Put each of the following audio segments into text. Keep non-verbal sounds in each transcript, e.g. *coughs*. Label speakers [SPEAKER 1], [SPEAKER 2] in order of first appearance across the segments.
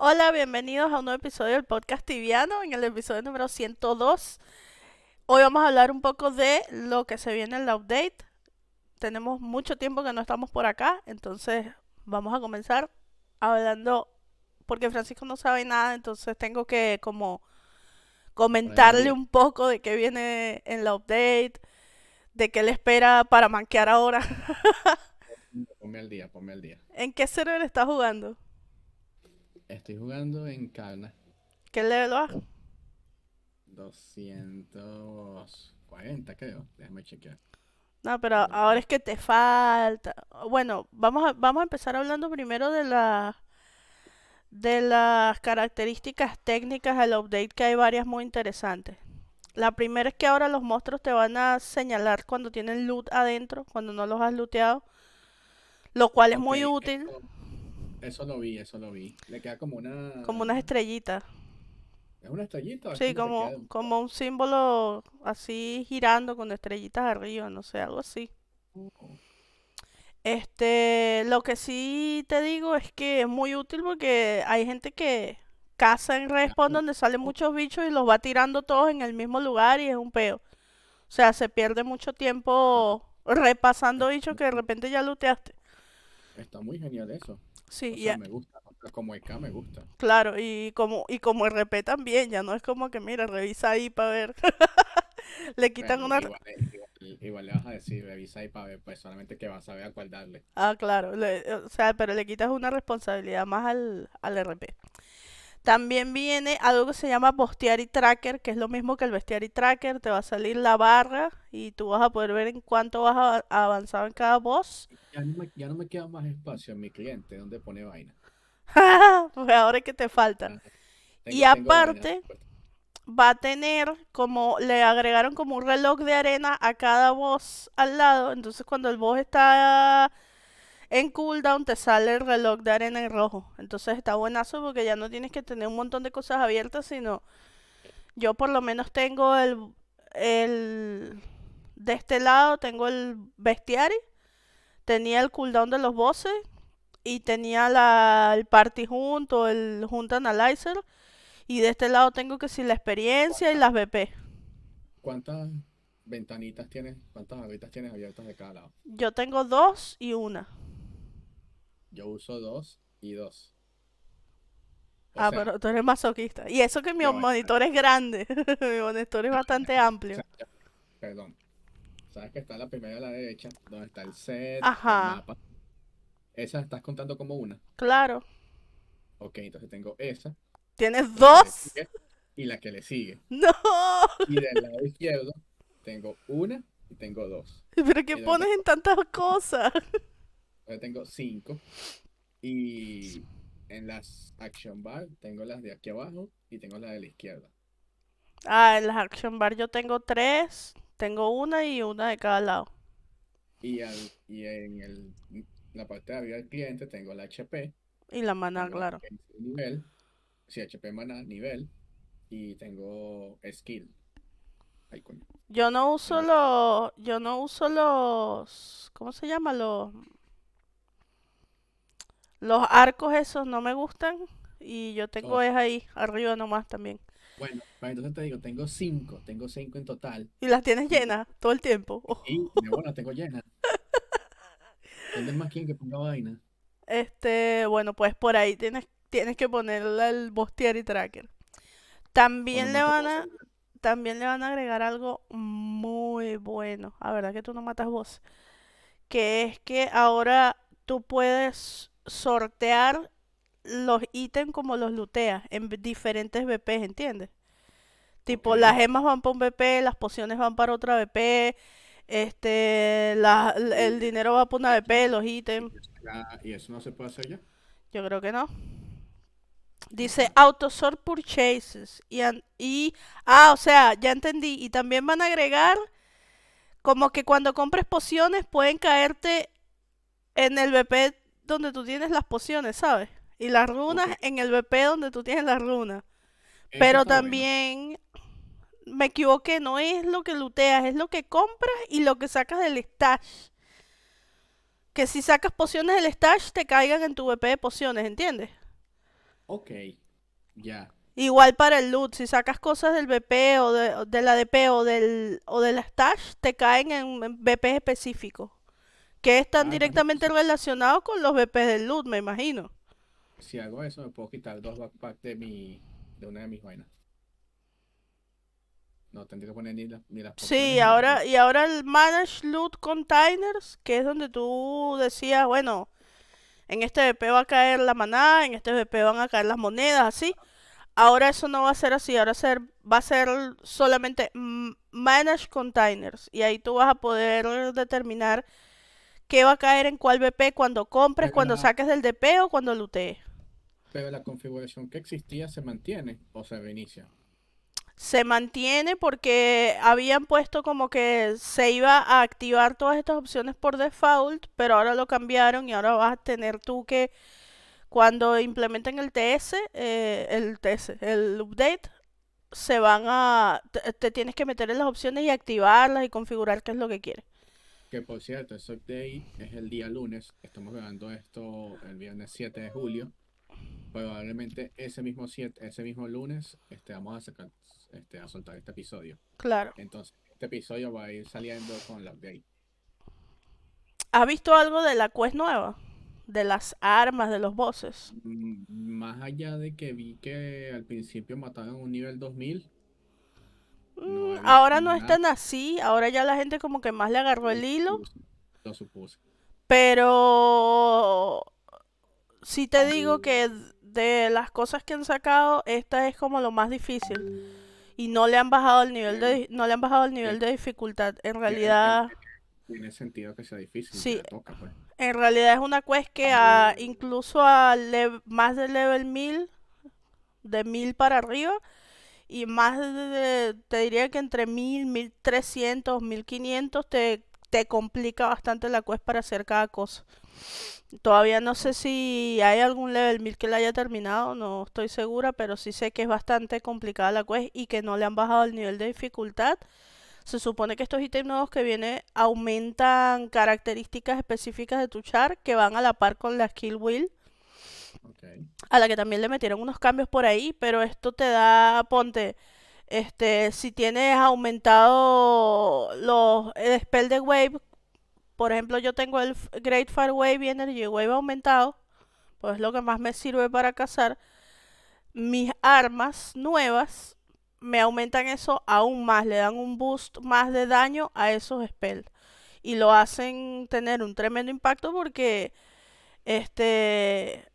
[SPEAKER 1] Hola, bienvenidos a un nuevo episodio del podcast tibiano, en el episodio número 102. Hoy vamos a hablar un poco de lo que se viene en la update. Tenemos mucho tiempo que no estamos por acá, entonces vamos a comenzar hablando, porque Francisco no sabe nada, entonces tengo que como comentarle un poco de qué viene en la update, de qué le espera para manquear ahora. *laughs*
[SPEAKER 2] Ponme al día, ponme al día.
[SPEAKER 1] ¿En qué server estás jugando?
[SPEAKER 2] Estoy jugando en Carna.
[SPEAKER 1] ¿Qué level vas?
[SPEAKER 2] 240, creo. Déjame chequear.
[SPEAKER 1] No, pero ahora es que te falta. Bueno, vamos a, vamos a empezar hablando primero de la de las características técnicas del update, que hay varias muy interesantes. La primera es que ahora los monstruos te van a señalar cuando tienen loot adentro, cuando no los has looteado, lo cual es muy útil,
[SPEAKER 2] eso lo vi, eso lo vi. Le queda como una...
[SPEAKER 1] como unas estrellitas.
[SPEAKER 2] ¿Es una estrellita
[SPEAKER 1] Sí,
[SPEAKER 2] como un
[SPEAKER 1] como un símbolo así girando con estrellitas arriba, no sé, algo así. Este, lo que sí te digo es que es muy útil porque hay gente que caza en respawn donde salen muchos bichos y los va tirando todos en el mismo lugar y es un peo. O sea, se pierde mucho tiempo repasando bichos que de repente ya looteaste.
[SPEAKER 2] Está muy genial eso.
[SPEAKER 1] Sí,
[SPEAKER 2] O
[SPEAKER 1] y
[SPEAKER 2] sea,
[SPEAKER 1] a-
[SPEAKER 2] me gusta. Como EK me gusta.
[SPEAKER 1] claro, y como, y como RP también, ya no es como que, mira, revisa ahí para ver. *laughs* Le quitan una...
[SPEAKER 2] igual, igual- igual le vas a decir, revisa ahí para ver, pues solamente que vas a ver a cuál darle.
[SPEAKER 1] Ah, claro, le- o sea, pero le quitas una responsabilidad más al, al RP. También viene algo que se llama Bestiary Tracker, que es lo mismo que el Bestiary Tracker. Te va a salir la barra y tú vas a poder ver en cuánto vas avanzado en cada boss.
[SPEAKER 2] Ya no me, ya no me queda más espacio en mi cliente donde pone vaina. *laughs*
[SPEAKER 1] Pues ahora es que te falta.
[SPEAKER 2] Ah,
[SPEAKER 1] Y aparte, va a tener como, le agregaron como un reloj de arena a cada boss al lado. Entonces cuando el boss está en cooldown te sale el reloj de arena en rojo. Entonces está buenazo porque ya no tienes que tener un montón de cosas abiertas, sino yo por lo menos tengo el, el de este lado tengo el bestiary, tenía el cooldown de los bosses y tenía la, el party junto, el hunt analyzer y de este lado tengo que si la experiencia y las BP.
[SPEAKER 2] ¿Cuántas ventanitas tienes? ¿Cuántas barritas tienes abiertas de cada lado?
[SPEAKER 1] Yo tengo dos y una.
[SPEAKER 2] Yo uso dos y dos. O
[SPEAKER 1] Ah,
[SPEAKER 2] sea,
[SPEAKER 1] pero tú eres masoquista. Y eso que mi monitor es grande. *laughs* Mi monitor es bastante
[SPEAKER 2] o
[SPEAKER 1] amplio.
[SPEAKER 2] sea, perdón. ¿Sabes que está la primera a la derecha, donde está el set, el
[SPEAKER 1] Ajá,
[SPEAKER 2] mapa? ¿Esa estás contando como una?
[SPEAKER 1] claro.
[SPEAKER 2] Ok, entonces tengo esa,
[SPEAKER 1] ¿Tienes dos?
[SPEAKER 2] sigue y la que le sigue.
[SPEAKER 1] No.
[SPEAKER 2] Y del lado izquierdo tengo una y tengo dos. *laughs*
[SPEAKER 1] Pero ¿qué pones en tantas cosas?
[SPEAKER 2] Yo tengo cinco. Y en las action bar tengo las de aquí abajo y tengo la de la izquierda.
[SPEAKER 1] Ah, en las action bar yo tengo tres. Tengo una y una de cada lado.
[SPEAKER 2] Y, al, y en el, la parte de arriba del cliente tengo la HP,
[SPEAKER 1] Y la mana,
[SPEAKER 2] tengo
[SPEAKER 1] claro.
[SPEAKER 2] el nivel, sí, HP maná, nivel, y tengo skill. Ay, coño.
[SPEAKER 1] Yo no uso los, yo no uso los, ¿cómo se llama? Los, los arcos esos no me gustan. Y yo tengo
[SPEAKER 2] oh,
[SPEAKER 1] es ahí, arriba nomás también.
[SPEAKER 2] bueno, pues entonces te digo, tengo cinco, tengo cinco en total.
[SPEAKER 1] Y las tienes
[SPEAKER 2] Y,
[SPEAKER 1] llenas todo el tiempo.
[SPEAKER 2] y *laughs* de bueno, tengo llena. ¿Dónde más quieren que ponga vaina?
[SPEAKER 1] Este, bueno, pues por ahí tienes, tienes que ponerle el Bestiary Tracker. También
[SPEAKER 2] Bueno,
[SPEAKER 1] le van a, también le van a agregar algo muy bueno. A verdad que tú no matas voz. Que es que ahora tú puedes sortear los ítems como los looteas en diferentes VPs, ¿entiendes? Tipo, las gemas van para un VP, las pociones van para otra VP, este, la- el dinero va para una VP, los
[SPEAKER 2] ¿Y
[SPEAKER 1] ítems.
[SPEAKER 2] ya- y eso no se puede hacer ya?
[SPEAKER 1] Yo creo que no. Dice autosort purchases. Y, y, ah, o sea, ya entendí. Y también van a agregar como que cuando compres pociones pueden caerte en el VP donde tú tienes las pociones, ¿sabes? Y las runas en el VP donde tú tienes las runas.
[SPEAKER 2] eso
[SPEAKER 1] Pero también me equivoqué, no es lo que looteas, es lo que compras y lo que sacas del stash. Que si sacas pociones del stash te caigan en tu VP de pociones, ¿entiendes?
[SPEAKER 2] Ok, ya.
[SPEAKER 1] Igual para el loot, si sacas cosas del BP o de, de la DP o del, o del stash, te caen en, en BP específicos, que están
[SPEAKER 2] Ah,
[SPEAKER 1] directamente relacionados con los BP del loot, me imagino.
[SPEAKER 2] si hago eso, me puedo quitar dos backpacks de mi, de una de mis vainas. No tendría que poner ni, las ni las pociones
[SPEAKER 1] Sí,
[SPEAKER 2] ni
[SPEAKER 1] ahora, y ahora el Manage Loot Containers, que es donde tú decías, bueno, en este BP va a caer la maná, en este BP van a caer las monedas, así. Ahora eso no va a ser así, ahora ser, va a ser solamente Manage Containers. Y ahí tú vas a poder determinar qué va a caer en cuál BP cuando compres,
[SPEAKER 2] Pero
[SPEAKER 1] cuando
[SPEAKER 2] la,
[SPEAKER 1] saques del DP o cuando lootees.
[SPEAKER 2] pero la configuración que existía se mantiene o se reinicia.
[SPEAKER 1] Se mantiene porque habían puesto como que se iba a activar todas estas opciones por default, pero ahora lo cambiaron y ahora vas a tener tú que cuando implementen el TS, eh, el TS, el update, se van a, te, te tienes que meter en las opciones y activarlas y configurar qué es lo que quieres.
[SPEAKER 2] Que por cierto, ese update es el día lunes. Estamos grabando esto el viernes 7 de julio. Probablemente ese mismo 7, ese mismo lunes este, vamos a sacar, este, a soltar este episodio.
[SPEAKER 1] Claro.
[SPEAKER 2] Entonces, este episodio va a ir saliendo con el update.
[SPEAKER 1] ¿Has visto algo de la quest nueva? De las armas, de los bosses.
[SPEAKER 2] Mm, Más allá de que vi que al principio mataron un nivel 2000, no
[SPEAKER 1] Mm, ahora no es tan así, ahora ya la gente como que más le agarró el
[SPEAKER 2] Lo
[SPEAKER 1] hilo,
[SPEAKER 2] lo supuse.
[SPEAKER 1] pero sí te digo que de las cosas que han sacado, esta es como lo más difícil y no le han bajado el nivel de, no le han bajado el nivel de dificultad. En realidad,
[SPEAKER 2] Tiene sentido que sea difícil,
[SPEAKER 1] sí,
[SPEAKER 2] toca, pues.
[SPEAKER 1] en realidad es una quest que a, incluso a más de level 1000, de 1000 para arriba, y más de, te diría que entre 1000, 1300, 1500 te, te complica bastante la quest para hacer cada cosa. Todavía no sé si hay algún level 1000 que la haya terminado, no estoy segura, pero sí sé que es bastante complicada la quest y que no le han bajado el nivel de dificultad. Se supone que estos ítems nuevos que vienen aumentan características específicas de tu char que van a la par con la skill wheel A la que también le metieron unos cambios por ahí, pero esto te da, ponte, este, si tienes aumentado los, el spell de wave, por ejemplo, yo tengo el Great Fire Wave y Energy Wave aumentado, pues es lo que más me sirve para cazar. Mis armas nuevas me aumentan eso aún más, le dan un boost más de daño a esos spells y lo hacen tener un tremendo impacto porque este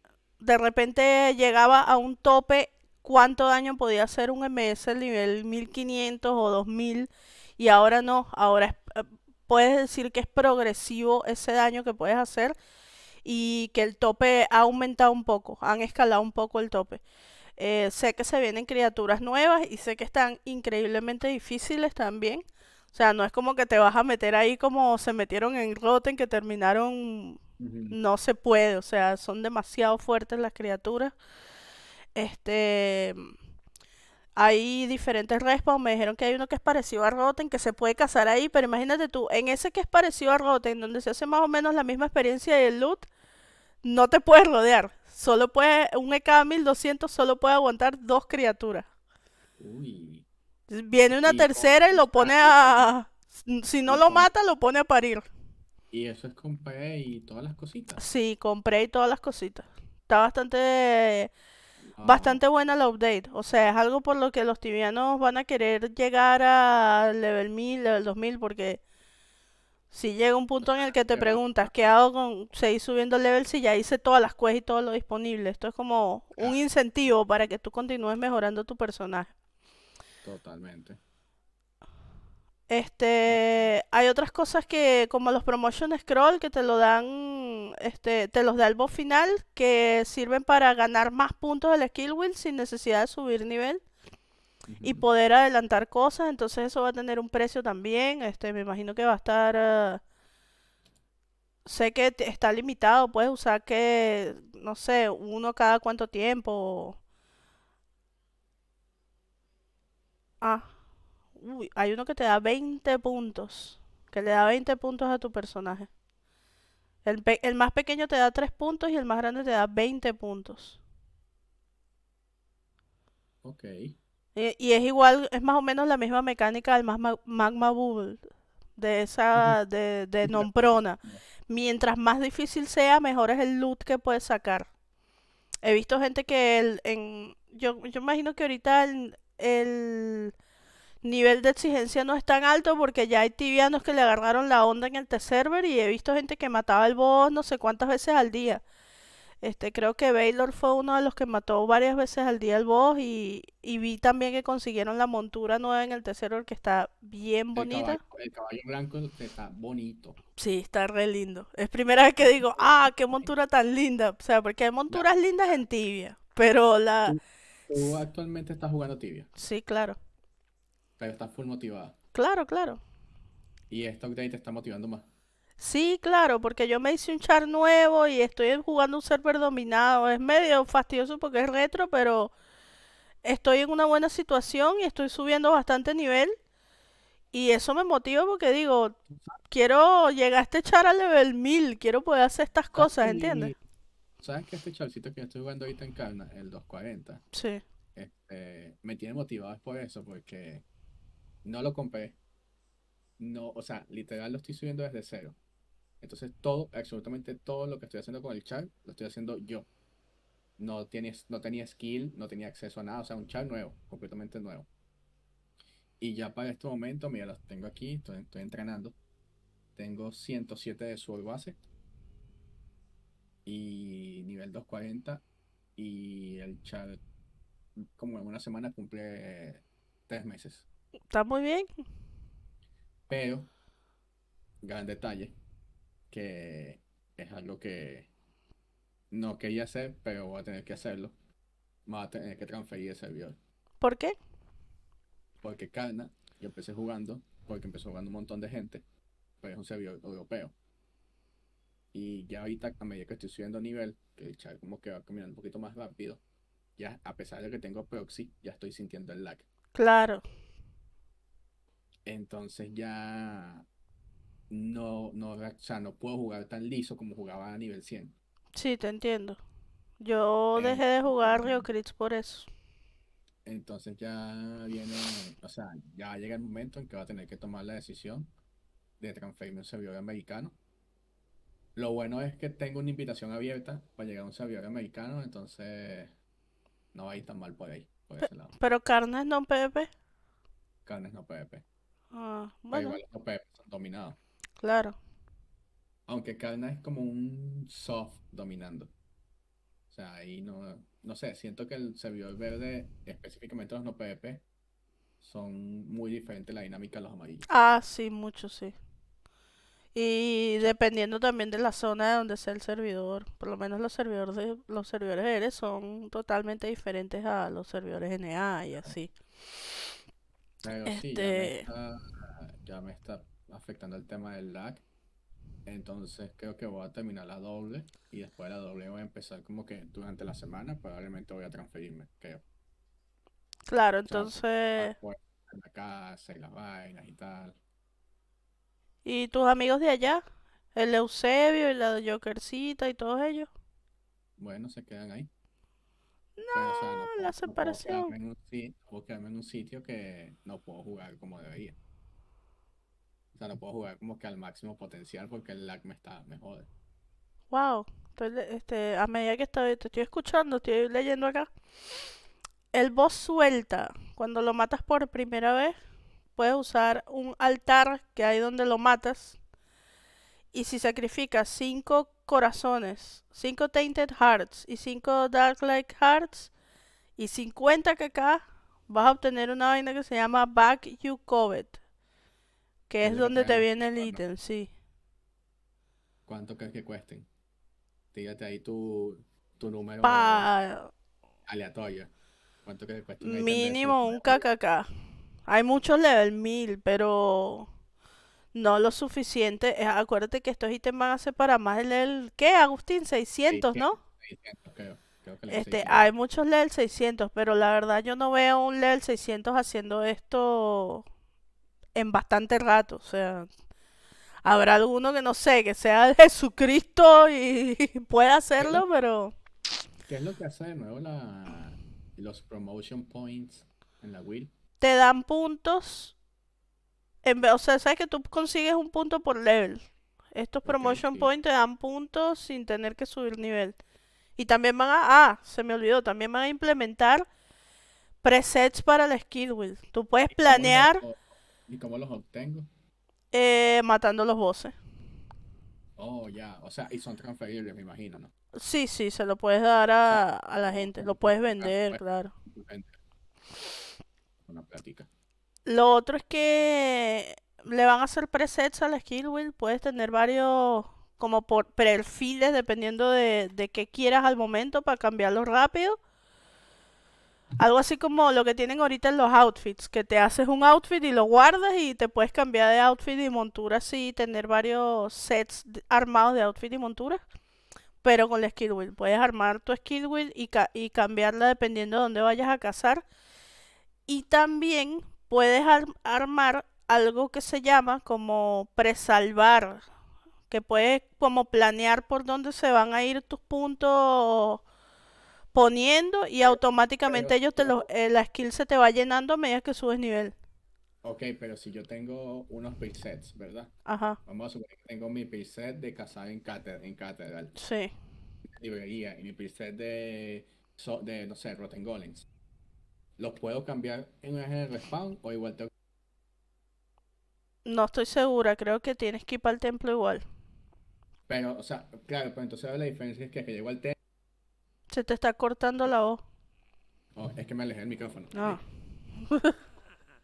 [SPEAKER 1] de repente llegaba a un tope cuánto daño podía hacer un MS al nivel 1500 o 2000 y ahora no, ahora es- eh, puedes decir que es progresivo ese daño que puedes hacer y que el tope ha aumentado un poco, han escalado un poco el tope. Eh, sé que se vienen criaturas nuevas y sé que están increíblemente difíciles también. O sea, no es como que te vas a meter ahí como se metieron en Rotten que terminaron No se puede, o sea, son demasiado fuertes las criaturas. Este, hay diferentes respawns, me dijeron que hay uno que es parecido a Rotten, que se puede cazar ahí, pero imagínate tú, en ese que es parecido a Rotten, donde se hace más o menos la misma experiencia del loot, no te puedes rodear. Solo puede, un EK 1200 solo puede aguantar dos criaturas.
[SPEAKER 2] Uy.
[SPEAKER 1] Viene una
[SPEAKER 2] Y,
[SPEAKER 1] tercera y lo pone
[SPEAKER 2] y,
[SPEAKER 1] a, si no
[SPEAKER 2] y
[SPEAKER 1] lo mata, lo pone a parir.
[SPEAKER 2] Y eso es con P y todas las cositas.
[SPEAKER 1] Sí, compré y todas las cositas. Está bastante
[SPEAKER 2] Wow.
[SPEAKER 1] bastante buena la update. O sea, es algo por lo que los tibianos van a querer llegar a level 1000, level 2000, porque si llega un punto en el que te *laughs* preguntas, ¿qué hago con seguir subiendo el level si ya hice todas las quests y todo lo disponible? Esto es como un
[SPEAKER 2] ah,
[SPEAKER 1] incentivo para que tú continúes mejorando tu personaje.
[SPEAKER 2] totalmente.
[SPEAKER 1] Este, hay otras cosas que, como los promotion scroll, que te lo dan, este, te los da el boss final, que sirven para ganar más puntos del skill wheel sin necesidad de subir nivel. y poder adelantar cosas, entonces eso va a tener un precio también, este, me imagino que va a estar, eh, sé que está limitado, puedes usar que, no sé, uno cada cuánto tiempo. Ah, uy, hay uno que te da 20 puntos, que le da 20 puntos a tu personaje. El, pe- el más pequeño te da 3 puntos y el más grande te da 20 puntos.
[SPEAKER 2] Ok.
[SPEAKER 1] Y, y es igual, es más o menos la misma mecánica del magma, magma bubble, de esa, de, de Nomprona. Mientras más difícil sea, mejor es el loot que puedes sacar. He visto gente que el, en, yo, yo imagino que ahorita el, el nivel de exigencia no es tan alto porque ya hay tibianos que le agarraron la onda en el T-Server y he visto gente que mataba el boss no sé cuántas veces al día. Este, creo que Baylor fue uno de los que mató varias veces al día el boss y, y vi también que consiguieron la montura nueva en el T-Server que está bien
[SPEAKER 2] El caballo,
[SPEAKER 1] bonita.
[SPEAKER 2] el caballo blanco está bonito.
[SPEAKER 1] Sí, está re lindo. Es primera vez que digo, ah, qué montura tan linda. O sea, porque hay monturas lindas en tibia, pero la...
[SPEAKER 2] Tú, tú actualmente estás jugando tibia,
[SPEAKER 1] Sí, claro.
[SPEAKER 2] Pero estás full motivada.
[SPEAKER 1] Claro, claro.
[SPEAKER 2] Y esto update te está motivando más.
[SPEAKER 1] Sí, claro, porque yo me hice un char nuevo y estoy jugando un server dominado. Es medio fastidioso porque es retro, pero estoy en una buena situación y estoy subiendo bastante nivel. Y eso me motiva porque digo, quiero llegar a este char al level 1000, quiero poder hacer estas
[SPEAKER 2] Ah,
[SPEAKER 1] cosas, ¿entiendes?
[SPEAKER 2] Sabes que este chalcito que estoy jugando ahorita en Carna, el 240,
[SPEAKER 1] Sí.
[SPEAKER 2] este, me tiene motivado es por eso, porque no lo compré. No, o sea, literal lo estoy subiendo desde cero. Entonces todo, absolutamente todo lo que estoy haciendo con el chat, lo estoy haciendo yo. No tienes, no tenía skill, no tenía acceso a nada, o sea, un chat nuevo, completamente nuevo. Y ya para este momento, mira, los tengo aquí, estoy, estoy entrenando. Tengo 107 de sword base y nivel 240 y el chat como en una semana cumple tres meses.
[SPEAKER 1] Está muy bien.
[SPEAKER 2] Pero, gran detalle, que es algo que no quería hacer, pero voy a tener que hacerlo. Me voy a tener que transferir el servidor.
[SPEAKER 1] ¿Por qué?
[SPEAKER 2] Porque Karna, yo empecé jugando, porque empezó jugando un montón de gente, pero es un servidor europeo. Y ya ahorita, a medida que estoy subiendo nivel, que el chat como que va caminando un poquito más rápido, ya a pesar de que tengo proxy, ya estoy sintiendo el lag.
[SPEAKER 1] Claro.
[SPEAKER 2] Entonces ya no, no, o sea, no puedo jugar tan liso como jugaba a nivel 100.
[SPEAKER 1] Sí, te entiendo. Yo dejé de jugar Rio Crits por eso.
[SPEAKER 2] entonces ya viene, o sea, ya llega el momento en que va a tener que tomar la decisión de transferirme a un servidor americano. Lo bueno es que tengo una invitación abierta para llegar a un servidor americano, entonces no va a ir tan mal por ahí, por ese lado.
[SPEAKER 1] pero carnes no PvP.
[SPEAKER 2] Carnes no PvP.
[SPEAKER 1] Ah,
[SPEAKER 2] Pero
[SPEAKER 1] bueno,
[SPEAKER 2] igual los no PvP son dominados.
[SPEAKER 1] claro.
[SPEAKER 2] Aunque Karna es como un soft dominando. O sea, ahí no, no sé, siento que el servidor verde, específicamente los no PvP, son muy diferentes la dinámica de los amarillos.
[SPEAKER 1] Ah, sí, mucho, sí. Y dependiendo también de la zona de donde sea el servidor, por lo menos los servidores de, los servidores R son totalmente diferentes a los servidores NA y así.
[SPEAKER 2] Pero sí, ya me
[SPEAKER 1] Este,
[SPEAKER 2] está, ya me está afectando el tema del lag. Entonces creo que voy a terminar la doble y después de la doble voy a empezar como que durante la semana probablemente voy a transferirme, creo.
[SPEAKER 1] claro,
[SPEAKER 2] O sea, para
[SPEAKER 1] entonces,
[SPEAKER 2] en la casa y las vainas y tal.
[SPEAKER 1] ¿y tus amigos de allá? El Eusebio y la Jokercita y todos ellos.
[SPEAKER 2] Bueno, se quedan ahí.
[SPEAKER 1] No,
[SPEAKER 2] Pero, o sea, no
[SPEAKER 1] la
[SPEAKER 2] puedo, no puedo quedarme
[SPEAKER 1] separación.
[SPEAKER 2] en un sitio, no puedo quedarme en un sitio que no puedo jugar como debería. O sea, no puedo jugar como que al máximo potencial porque el lag me está, me jode.
[SPEAKER 1] Wow. Estoy este, a medida que estoy, te estoy escuchando, estoy leyendo acá. El boss suelta. Cuando lo matas por primera vez, puedes usar un altar que hay donde lo matas. Y si sacrificas 5 corazones, 5 Tainted Hearts y 5 Darklight Hearts y 50 kk, vas a obtener una vaina que se llama Back You Covet. Que
[SPEAKER 2] Es
[SPEAKER 1] donde te viene el ítem, sí.
[SPEAKER 2] ¿Cuánto crees que cuesten? Tírate ahí tu, tu número
[SPEAKER 1] Pa
[SPEAKER 2] aleatorio. ¿Cuánto crees que cuesta un
[SPEAKER 1] mínimo un? KKK. Hay muchos level 1000, pero no lo suficiente. Eh, Acuérdate que estos ítems van a ser para más del level, ¿qué, Agustín? 600,
[SPEAKER 2] 600,
[SPEAKER 1] ¿no?
[SPEAKER 2] 600 creo. Creo que
[SPEAKER 1] Este,
[SPEAKER 2] 600.
[SPEAKER 1] hay muchos level 600, pero la verdad yo no veo un level 600 haciendo esto en bastante rato. O sea, habrá alguno que no sé, que sea *laughs* Jesucristo y *laughs* pueda
[SPEAKER 2] ¿Qué es lo,
[SPEAKER 1] hacerlo, pero
[SPEAKER 2] qué es lo que hace de nuevo la, los promotion points en la Will.
[SPEAKER 1] te dan puntos. En vez, o sea, sabes que tú consigues un punto por level. Estos promotion
[SPEAKER 2] sí.
[SPEAKER 1] points te dan puntos sin tener que subir nivel. Y también van a, ah, se me olvidó, también van a implementar presets para la skill wheel. Tú puedes
[SPEAKER 2] ¿Y cómo los
[SPEAKER 1] planear
[SPEAKER 2] ¿Y cómo los obtengo?
[SPEAKER 1] eh, matando los bosses.
[SPEAKER 2] Oh, ya. O sea, y son transferibles, me imagino, ¿no?
[SPEAKER 1] Sí, sí, se lo puedes dar a, a la gente, lo puedes vender, claro.
[SPEAKER 2] Vende. Una plática.
[SPEAKER 1] Lo otro es que le van a hacer presets a la skill wheel. Puedes tener varios como por perfiles dependiendo de, de qué quieras al momento para cambiarlo rápido. Algo así como lo que tienen ahorita en los outfits, que te haces un outfit y lo guardas y te puedes cambiar de outfit y montura así, tener varios sets armados de outfit y montura. Pero con la skill wheel, puedes armar tu skill wheel y, y cambiarla dependiendo de dónde vayas a cazar. Y también puedes ar- armar algo que se llama como presalvar, que puedes como planear por dónde se van a ir tus puntos poniendo y automáticamente
[SPEAKER 2] pero
[SPEAKER 1] ellos te los, eh, la skill se te va llenando a medida que subes nivel.
[SPEAKER 2] Ok, pero si yo tengo unos presets, ¿verdad?
[SPEAKER 1] Ajá,
[SPEAKER 2] Vamos a suponer que tengo mi preset de cazar en, cátedra, en catedral,
[SPEAKER 1] sí.
[SPEAKER 2] librería, y mi preset de, so- de no sé, Rotten Golems. ¿Los puedo cambiar en de respawn o igual tengo
[SPEAKER 1] No estoy segura, creo que tienes que ir para el templo igual.
[SPEAKER 2] Pero, o sea, claro, pero entonces la diferencia es que, que llego al té.
[SPEAKER 1] Se te está cortando la voz.
[SPEAKER 2] Oh, es que me alejé del micrófono.
[SPEAKER 1] Ah,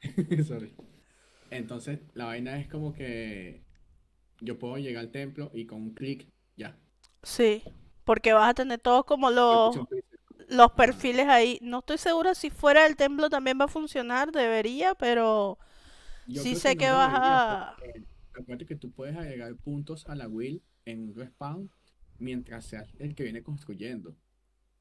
[SPEAKER 1] *laughs*
[SPEAKER 2] Sorry. Entonces, la vaina es como que yo puedo llegar al templo y con un clic ya.
[SPEAKER 1] sí, porque vas a tener todos como los. Los perfiles ahí. No estoy segura si fuera del templo también va a funcionar, debería, pero
[SPEAKER 2] Yo
[SPEAKER 1] sí sé que vas a...
[SPEAKER 2] Acuérdate que tú puedes agregar puntos a la will en un respawn mientras seas el que viene construyendo.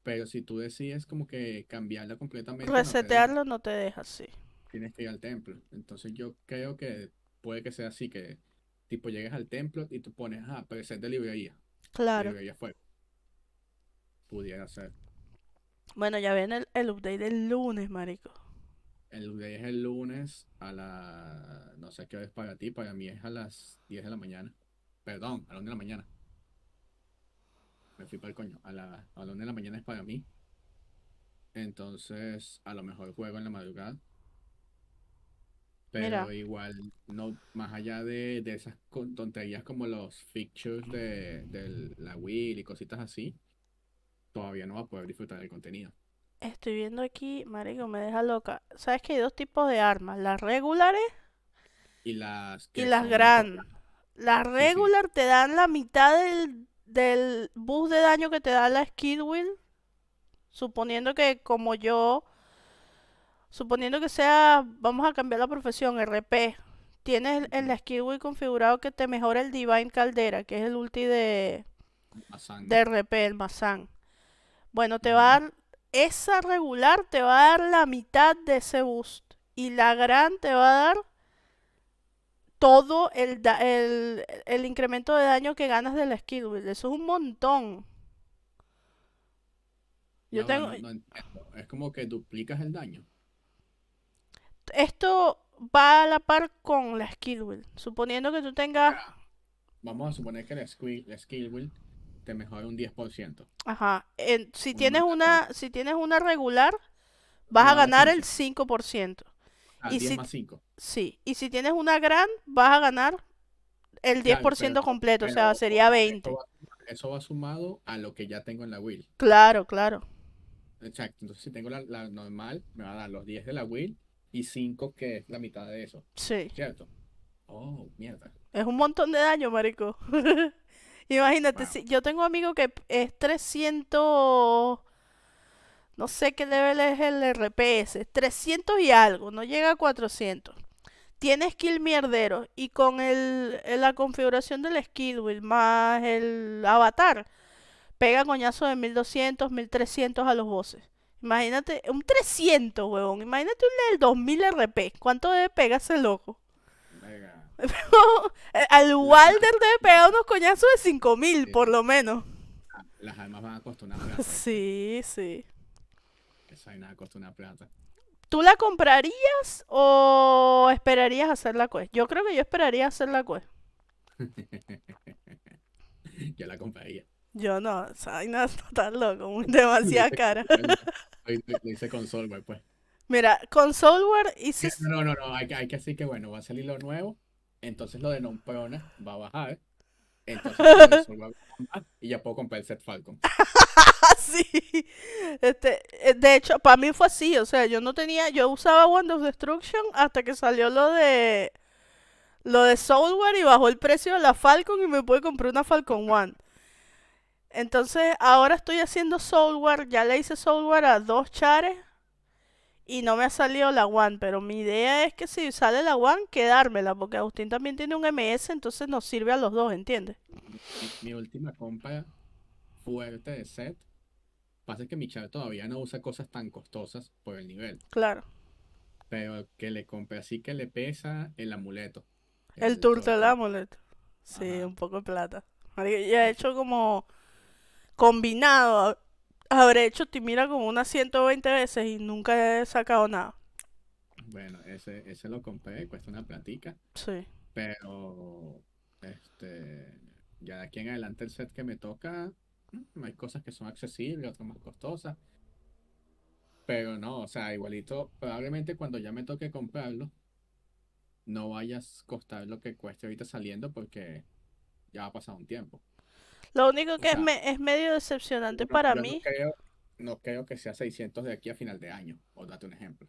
[SPEAKER 2] Pero si tú decides como que cambiarla completamente, no te deja.
[SPEAKER 1] Resetearlo no te deja, sí.
[SPEAKER 2] tienes que ir al templo. Entonces yo creo que puede que sea así, que tipo llegues al templo y tú pones, ah, preset de librería,
[SPEAKER 1] Claro.
[SPEAKER 2] librería fuego. Pudiera ser.
[SPEAKER 1] Bueno, ya viene el, el update del lunes, marico.
[SPEAKER 2] El update es el lunes a la... No sé qué hora es para ti, para mí es a las 10 de la mañana. Perdón, a las 1 de la mañana. Me fui para el coño. A la, a la 1 de la mañana es para mí. Entonces, a lo mejor juego en la madrugada.
[SPEAKER 1] Mira.
[SPEAKER 2] Pero igual, no, más allá de, de esas tonterías como los fixtures de, de la Wii y cositas así, todavía no va a poder disfrutar del contenido.
[SPEAKER 1] Estoy viendo aquí, marico, me deja loca. ¿Sabes que hay dos tipos de armas? Las regulares
[SPEAKER 2] Y las
[SPEAKER 1] y las grandes. Las
[SPEAKER 2] sí.
[SPEAKER 1] regular te dan la mitad del, del boost de daño que te da la skill wheel. Suponiendo que como yo, suponiendo que sea, vamos a cambiar la profesión, RP. Tienes en la skill wheel configurado que te mejora el Divine Caldera, que es el ulti de,
[SPEAKER 2] sangre.
[SPEAKER 1] de RP, el Mazán. Bueno, te va a dar, esa regular te va a dar la mitad de ese boost. Y la gran te va a dar todo el, da- el, el incremento de daño que ganas de la skill build. Eso es un montón. Yo tengo,
[SPEAKER 2] no- no. Es como que duplicas el daño.
[SPEAKER 1] esto va a la par con la skill build. Suponiendo que tú tengas,
[SPEAKER 2] Vamos a suponer que la skill, la skill wheel te mejora un 10%.
[SPEAKER 1] ajá, si
[SPEAKER 2] Un
[SPEAKER 1] tienes
[SPEAKER 2] 90%.
[SPEAKER 1] una, si tienes una regular, vas a
[SPEAKER 2] Una
[SPEAKER 1] ganar el
[SPEAKER 2] 15.
[SPEAKER 1] 5%.
[SPEAKER 2] Ah,
[SPEAKER 1] Y
[SPEAKER 2] 10
[SPEAKER 1] si-
[SPEAKER 2] más 5.
[SPEAKER 1] Sí, y si tienes una gran, vas a ganar el 10%
[SPEAKER 2] pero-
[SPEAKER 1] completo, o sea,
[SPEAKER 2] pero
[SPEAKER 1] sería 20.
[SPEAKER 2] Eso va, eso va sumado a lo que ya tengo en la wheel.
[SPEAKER 1] Claro, claro.
[SPEAKER 2] Exacto. Entonces, si tengo la, la normal, me va a dar los 10 de la wheel y 5 que es la mitad de eso.
[SPEAKER 1] Sí,
[SPEAKER 2] ¿Cierto? Oh, mierda.
[SPEAKER 1] es un montón de daño, marico. *laughs* Imagínate,
[SPEAKER 2] Wow.
[SPEAKER 1] si yo tengo un amigo que es 300, no sé qué level es el RPS, 300 y algo, no llega a 400. Tiene skill mierdero y con el, la configuración del skill wheel más el avatar, pega coñazo de 1200, 1300 a los bosses. Imagínate, un 300, huevón. Imagínate un del 2000 RP. ¿Cuánto debe pegar ese loco? *laughs* Al Walder debe pegar unos coñazos de 5000,
[SPEAKER 2] Sí.
[SPEAKER 1] por lo menos.
[SPEAKER 2] Las almas van a costar una *laughs* plata.
[SPEAKER 1] Sí, sí.
[SPEAKER 2] Esa vaina costó una plata.
[SPEAKER 1] ¿Tú la comprarías o esperarías hacer la quest? Yo creo que yo esperaría hacer la quest. *laughs*
[SPEAKER 2] Yo la compraría.
[SPEAKER 1] Yo no, esa vaina está tan loco, demasiada cara.
[SPEAKER 2] Lo hice- con Soulware, pues.
[SPEAKER 1] Mira, con Soulware hice...
[SPEAKER 2] No, no, no, hay que, hay que decir que bueno, va a salir lo nuevo, entonces lo de non-prona va a bajar, entonces va a bajar, y ya puedo comprar el set Falcon. *laughs*
[SPEAKER 1] así. Este, eh, de hecho, para mí fue así, o sea, yo no tenía, yo usaba Wand of Destruction hasta que salió lo de lo de Soulware y bajó el precio de la Falcon y me pude comprar una Falcon One. Entonces, ahora estoy haciendo Soulware, ya le hice Soulware a dos chares y no me ha salido la One, pero mi idea es que si sale la One, quedármela, porque Agustín también tiene un MS, entonces nos sirve a los dos, ¿entiendes?
[SPEAKER 2] Mi, mi última compra fuerte de set, pasa que mi char todavía no usa cosas tan costosas por el nivel,
[SPEAKER 1] Claro.
[SPEAKER 2] pero que le compré así que le pesa el amuleto.
[SPEAKER 1] El Tour
[SPEAKER 2] Turtle
[SPEAKER 1] del Amulet. Sí,
[SPEAKER 2] Ajá.
[SPEAKER 1] un poco de plata. Ya he hecho como combinado. Habré hecho Timira como unas 120 veces y nunca he sacado nada.
[SPEAKER 2] Bueno, ese, ese lo compré, cuesta una platica.
[SPEAKER 1] Sí.
[SPEAKER 2] Pero, este, ya de aquí en adelante el set que me toca, mm, hay cosas que son accesibles, otras más costosas. Pero no, o sea, igualito, probablemente cuando ya me toque comprarlo, no vayas a costar lo que cueste ahorita saliendo porque ya ha pasado un tiempo.
[SPEAKER 1] Lo único
[SPEAKER 2] O
[SPEAKER 1] que es, me- es medio decepcionante para mí,
[SPEAKER 2] No creo, no creo que sea 600 de aquí a final de año, por darte un ejemplo.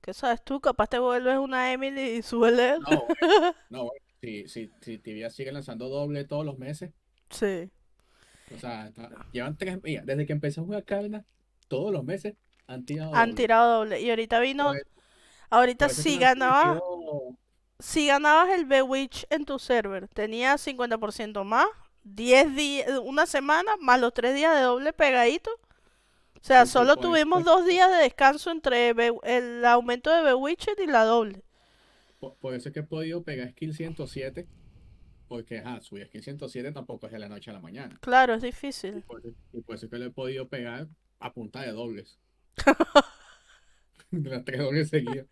[SPEAKER 1] que sabes tú, capaz te vuelves una Emily y súbele.
[SPEAKER 2] No, bueno, *laughs* no, bueno, si, si, si Tibia sigue lanzando doble todos los meses,
[SPEAKER 1] Sí.
[SPEAKER 2] O sea, está- llevan tres, mira, desde que empezó a jugar Carna, todos los meses han tirado
[SPEAKER 1] Han
[SPEAKER 2] doble.
[SPEAKER 1] tirado doble. Y ahorita vino, ahorita
[SPEAKER 2] eso
[SPEAKER 1] si
[SPEAKER 2] pareció-
[SPEAKER 1] si ganabas el Bewitch en tu server, tenías 50% más, 10 días, una semana, más los 3 días de doble pegadito. O sea,
[SPEAKER 2] Sí,
[SPEAKER 1] solo tuvimos dos días de descanso entre el aumento de Bewitched y la doble.
[SPEAKER 2] por, por eso es que he podido pegar skill 107, porque ajá, subir skill 107 tampoco es de la noche a la mañana.
[SPEAKER 1] Claro, es
[SPEAKER 2] Y
[SPEAKER 1] difícil.
[SPEAKER 2] por, y por eso es que lo he podido pegar a punta de dobles. *laughs* *laughs* Las tres dobles seguidas.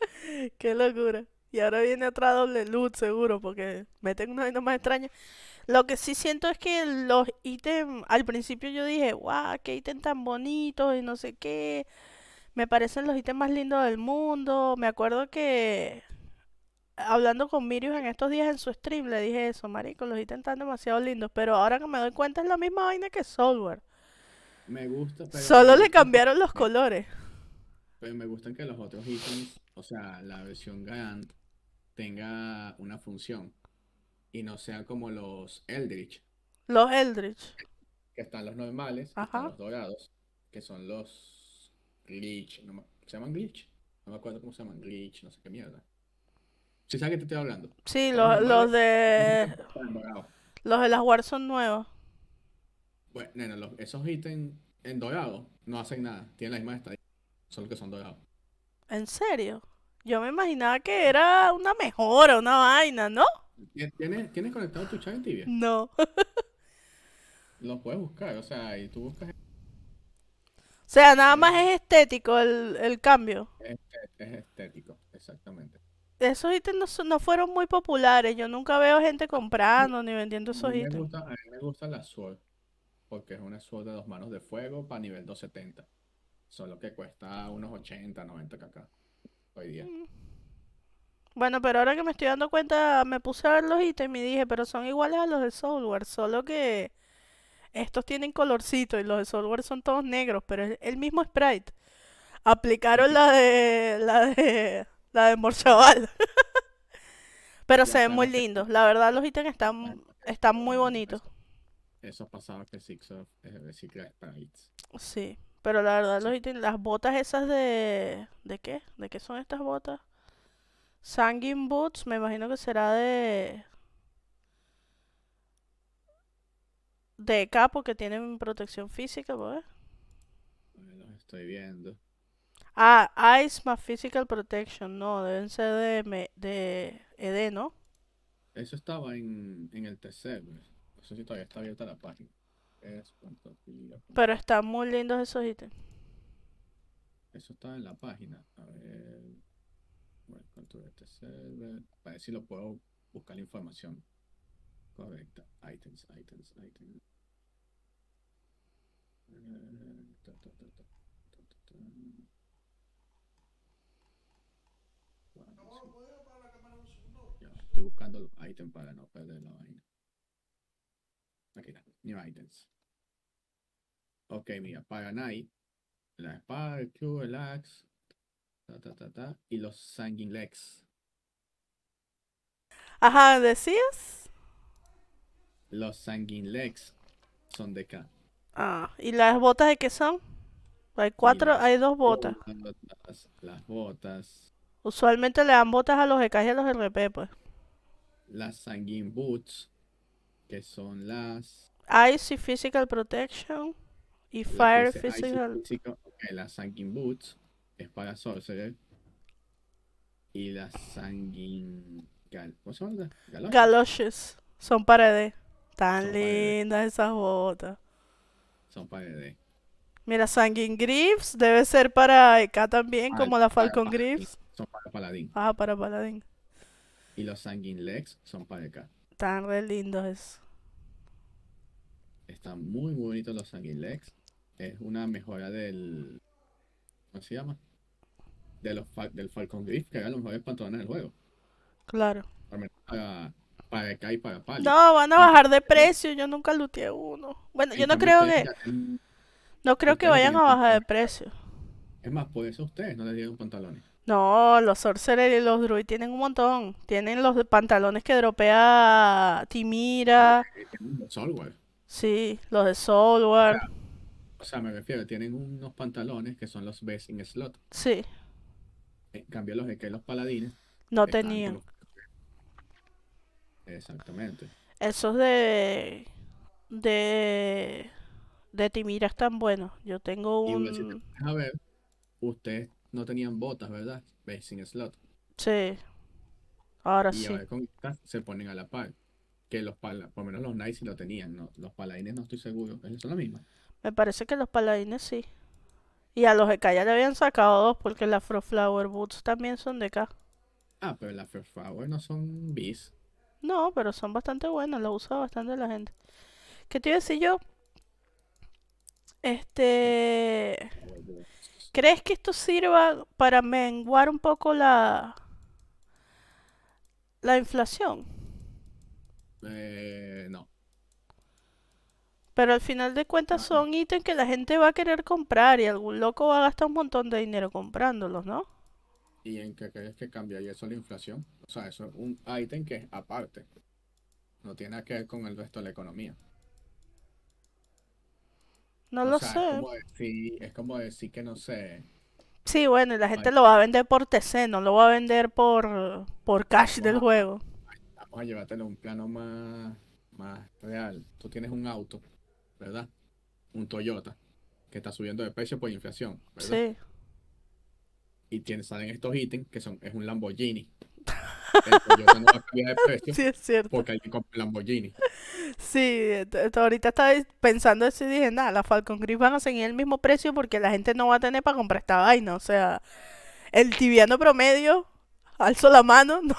[SPEAKER 1] Qué locura. Y ahora viene otra doble loot seguro porque meten una vaina más extraña. Lo que sí siento es que los ítems, al principio yo dije, guau, qué ítem tan bonitos y no sé qué. Me parecen los ítems más lindos del mundo. Me acuerdo que hablando con Mirius en estos días en su stream le dije eso, marico, los ítems están demasiado lindos. Pero ahora que me doy cuenta es la misma vaina que Soulware.
[SPEAKER 2] Me gusta, pero
[SPEAKER 1] Solo le cambiaron los colores.
[SPEAKER 2] pero me gustan que los otros ítems, o sea, la versión Garant, tenga una función y no sea como los Eldritch.
[SPEAKER 1] Los Eldritch.
[SPEAKER 2] que están los normales, y están los dorados, que son los glitch, no me- ¿se llaman glitch? No me acuerdo cómo se llaman, glitch, no sé qué mierda. ¿Sí sabes qué te estoy hablando?
[SPEAKER 1] Sí,
[SPEAKER 2] Son los
[SPEAKER 1] los, de
[SPEAKER 2] que
[SPEAKER 1] los de las Warzone nuevos.
[SPEAKER 2] Bueno, nena, los- esos ítems en dorado no hacen nada, tienen la misma estadística, solo que son dorados.
[SPEAKER 1] ¿En serio? Yo me imaginaba que era una mejora, una vaina, ¿no?
[SPEAKER 2] ¿Tien- ¿Tienes, ¿tienes conectado tu chat en Tibia?
[SPEAKER 1] No. *laughs*
[SPEAKER 2] Los puedes buscar, o sea, y tú buscas,
[SPEAKER 1] O sea, nada más es estético el, el cambio.
[SPEAKER 2] es, es estético, exactamente.
[SPEAKER 1] Esos ítems no, no fueron muy populares. Yo nunca veo gente comprando ni vendiendo
[SPEAKER 2] mí
[SPEAKER 1] esos
[SPEAKER 2] me
[SPEAKER 1] ítems.
[SPEAKER 2] gusta, a mí me gusta la Sword, porque es una Sword de dos manos de fuego para nivel 270. Solo que cuesta unos 80, 90 kk hoy día.
[SPEAKER 1] Mm. Bueno, pero ahora que me estoy dando cuenta, me puse a ver los ítems y dije, pero son iguales a los de Soulware, solo que estos tienen colorcito y los de Soulware son todos negros, pero es el mismo sprite. Aplicaron la de la de la de Morchaval. *laughs* Pero
[SPEAKER 2] Ya
[SPEAKER 1] se ven muy lindos. La verdad, los ítems están, están muy bonitos.
[SPEAKER 2] eso, pasaba que Six of eh, recicla sprites.
[SPEAKER 1] Sí, pero la verdad, los ítems, las botas esas de... ¿De qué? ¿De qué son estas botas? Sanguine Boots, me imagino que será de... De capo que tienen protección física, pues.
[SPEAKER 2] Los estoy viendo.
[SPEAKER 1] Ah, Ice más Physical Protection, no, deben ser de, me- de ED, ¿no?
[SPEAKER 2] Eso estaba en, en el tercer. No sé si todavía está abierta la página. Es
[SPEAKER 1] Pero están muy lindos esos ítems.
[SPEAKER 2] eso está en la página. A ver. Welcome to este server. Para ver si lo puedo buscar la información correcta. Items, items, items. Eh, ta, ta, ta. Bueno, sí. Ya, estoy buscando los items para no perder la vaina. Aquí está, new items. Ok, mira, para Night, la espada, el Q, el axe, ta, ta, ta, ta, y los Sanguine Legs.
[SPEAKER 1] Ajá, ¿decías?
[SPEAKER 2] Los Sanguine Legs son de K.
[SPEAKER 1] Ah, ¿y las botas de qué son? Hay cuatro,
[SPEAKER 2] las
[SPEAKER 1] hay dos botas.
[SPEAKER 2] las botas,
[SPEAKER 1] Usualmente le dan botas a los EK y a los RP, pues.
[SPEAKER 2] las Sanguine Boots, que son las...
[SPEAKER 1] Ice y Physical Protection. Y Fire Physical.
[SPEAKER 2] Ok, las Sanguine Boots es para Sorcerer. Y las Sanguine... Gal ¿Cómo se llama? Galoches.
[SPEAKER 1] Galoshes. Son para ED. Tan
[SPEAKER 2] Son para
[SPEAKER 1] lindas esas botas.
[SPEAKER 2] Son para ED.
[SPEAKER 1] Mira, Sanguine Greaves debe ser para EK también,
[SPEAKER 2] Para-
[SPEAKER 1] como la
[SPEAKER 2] para
[SPEAKER 1] Falcon
[SPEAKER 2] Paladín.
[SPEAKER 1] Greaves.
[SPEAKER 2] Son para Paladín.
[SPEAKER 1] Ah, para Paladín.
[SPEAKER 2] Y los Sanguine Legs son para acá.
[SPEAKER 1] Tan re lindos esos.
[SPEAKER 2] Están muy, muy bonitos los Sanguine Legs. Es una mejora del. ¿Cómo se llama? De los del Falcon Griff, que eran los mejores pantalones del juego.
[SPEAKER 1] Claro.
[SPEAKER 2] Para, para acá y para Pali.
[SPEAKER 1] No, van a bajar de precio. Yo nunca looteé uno. Bueno,
[SPEAKER 2] En
[SPEAKER 1] yo no creo que,
[SPEAKER 2] tienen-
[SPEAKER 1] no creo que vayan a bajar de precio.
[SPEAKER 2] Es más, por eso ustedes no les dieron pantalones.
[SPEAKER 1] No, los Sorcerer y los Druid tienen un montón. Tienen los pantalones que dropea Timira.
[SPEAKER 2] Tienen los Soulware.
[SPEAKER 1] Sí, los de Soulware.
[SPEAKER 2] O sea, me refiero, tienen unos pantalones que son los best in slot.
[SPEAKER 1] Sí,
[SPEAKER 2] En cambio, los de que los paladines
[SPEAKER 1] no tenían.
[SPEAKER 2] los- Exactamente.
[SPEAKER 1] Esos de de de Timira están buenos. Yo tengo
[SPEAKER 2] si te
[SPEAKER 1] un
[SPEAKER 2] a ver, ustedes no tenían botas, ¿verdad? Sin slot.
[SPEAKER 1] sí. Ahora
[SPEAKER 2] Y
[SPEAKER 1] sí.
[SPEAKER 2] ahora con estas se ponen a la par. Que los pala, por lo menos los Knights sí lo tenían, ¿no? Los paladines no estoy seguro. ¿Ellos son la misma?
[SPEAKER 1] Me parece que los paladines sí. Y a los de K ya le habían sacado dos porque las Frostflower Boots también son de K.
[SPEAKER 2] Ah, pero las First Flower no son bis.
[SPEAKER 1] No, pero son bastante buenas, las usa bastante la gente. ¿Qué te iba a decir yo? Este, ¿crees que esto sirva para menguar un poco la la inflación?
[SPEAKER 2] Eh, no.
[SPEAKER 1] Pero al final de cuentas son ítems que la gente va a querer comprar y algún loco va a gastar un montón de dinero comprándolos, ¿no?
[SPEAKER 2] ¿Y en qué crees que cambiaría eso la inflación? O sea, eso es un ítem que es aparte. No tiene que ver con el resto de la economía.
[SPEAKER 1] No
[SPEAKER 2] O
[SPEAKER 1] lo
[SPEAKER 2] sea, es
[SPEAKER 1] sé.
[SPEAKER 2] como decir, es como decir que no sé.
[SPEAKER 1] Sí, bueno, y la gente
[SPEAKER 2] Ay.
[SPEAKER 1] lo va a vender por TC, no lo va a vender por, por cash del juego.
[SPEAKER 2] Vamos a llevártelo a un plano más, más real. Tú tienes un auto, ¿verdad? Un Toyota, que está subiendo de precio por inflación, ¿verdad?
[SPEAKER 1] Sí.
[SPEAKER 2] Y tienes, salen estos ítems que son, es un Lamborghini. *laughs* El Toyota no va a cambiar de precio
[SPEAKER 1] Sí, es cierto.
[SPEAKER 2] porque alguien compra un Lamborghini.
[SPEAKER 1] Sí, ahorita estaba pensando eso y dije, nada, las Falcon Gris van a seguir el mismo precio porque la gente no va a tener para comprar esta vaina. O sea, el tibiano promedio, alzo la mano, *laughs* no,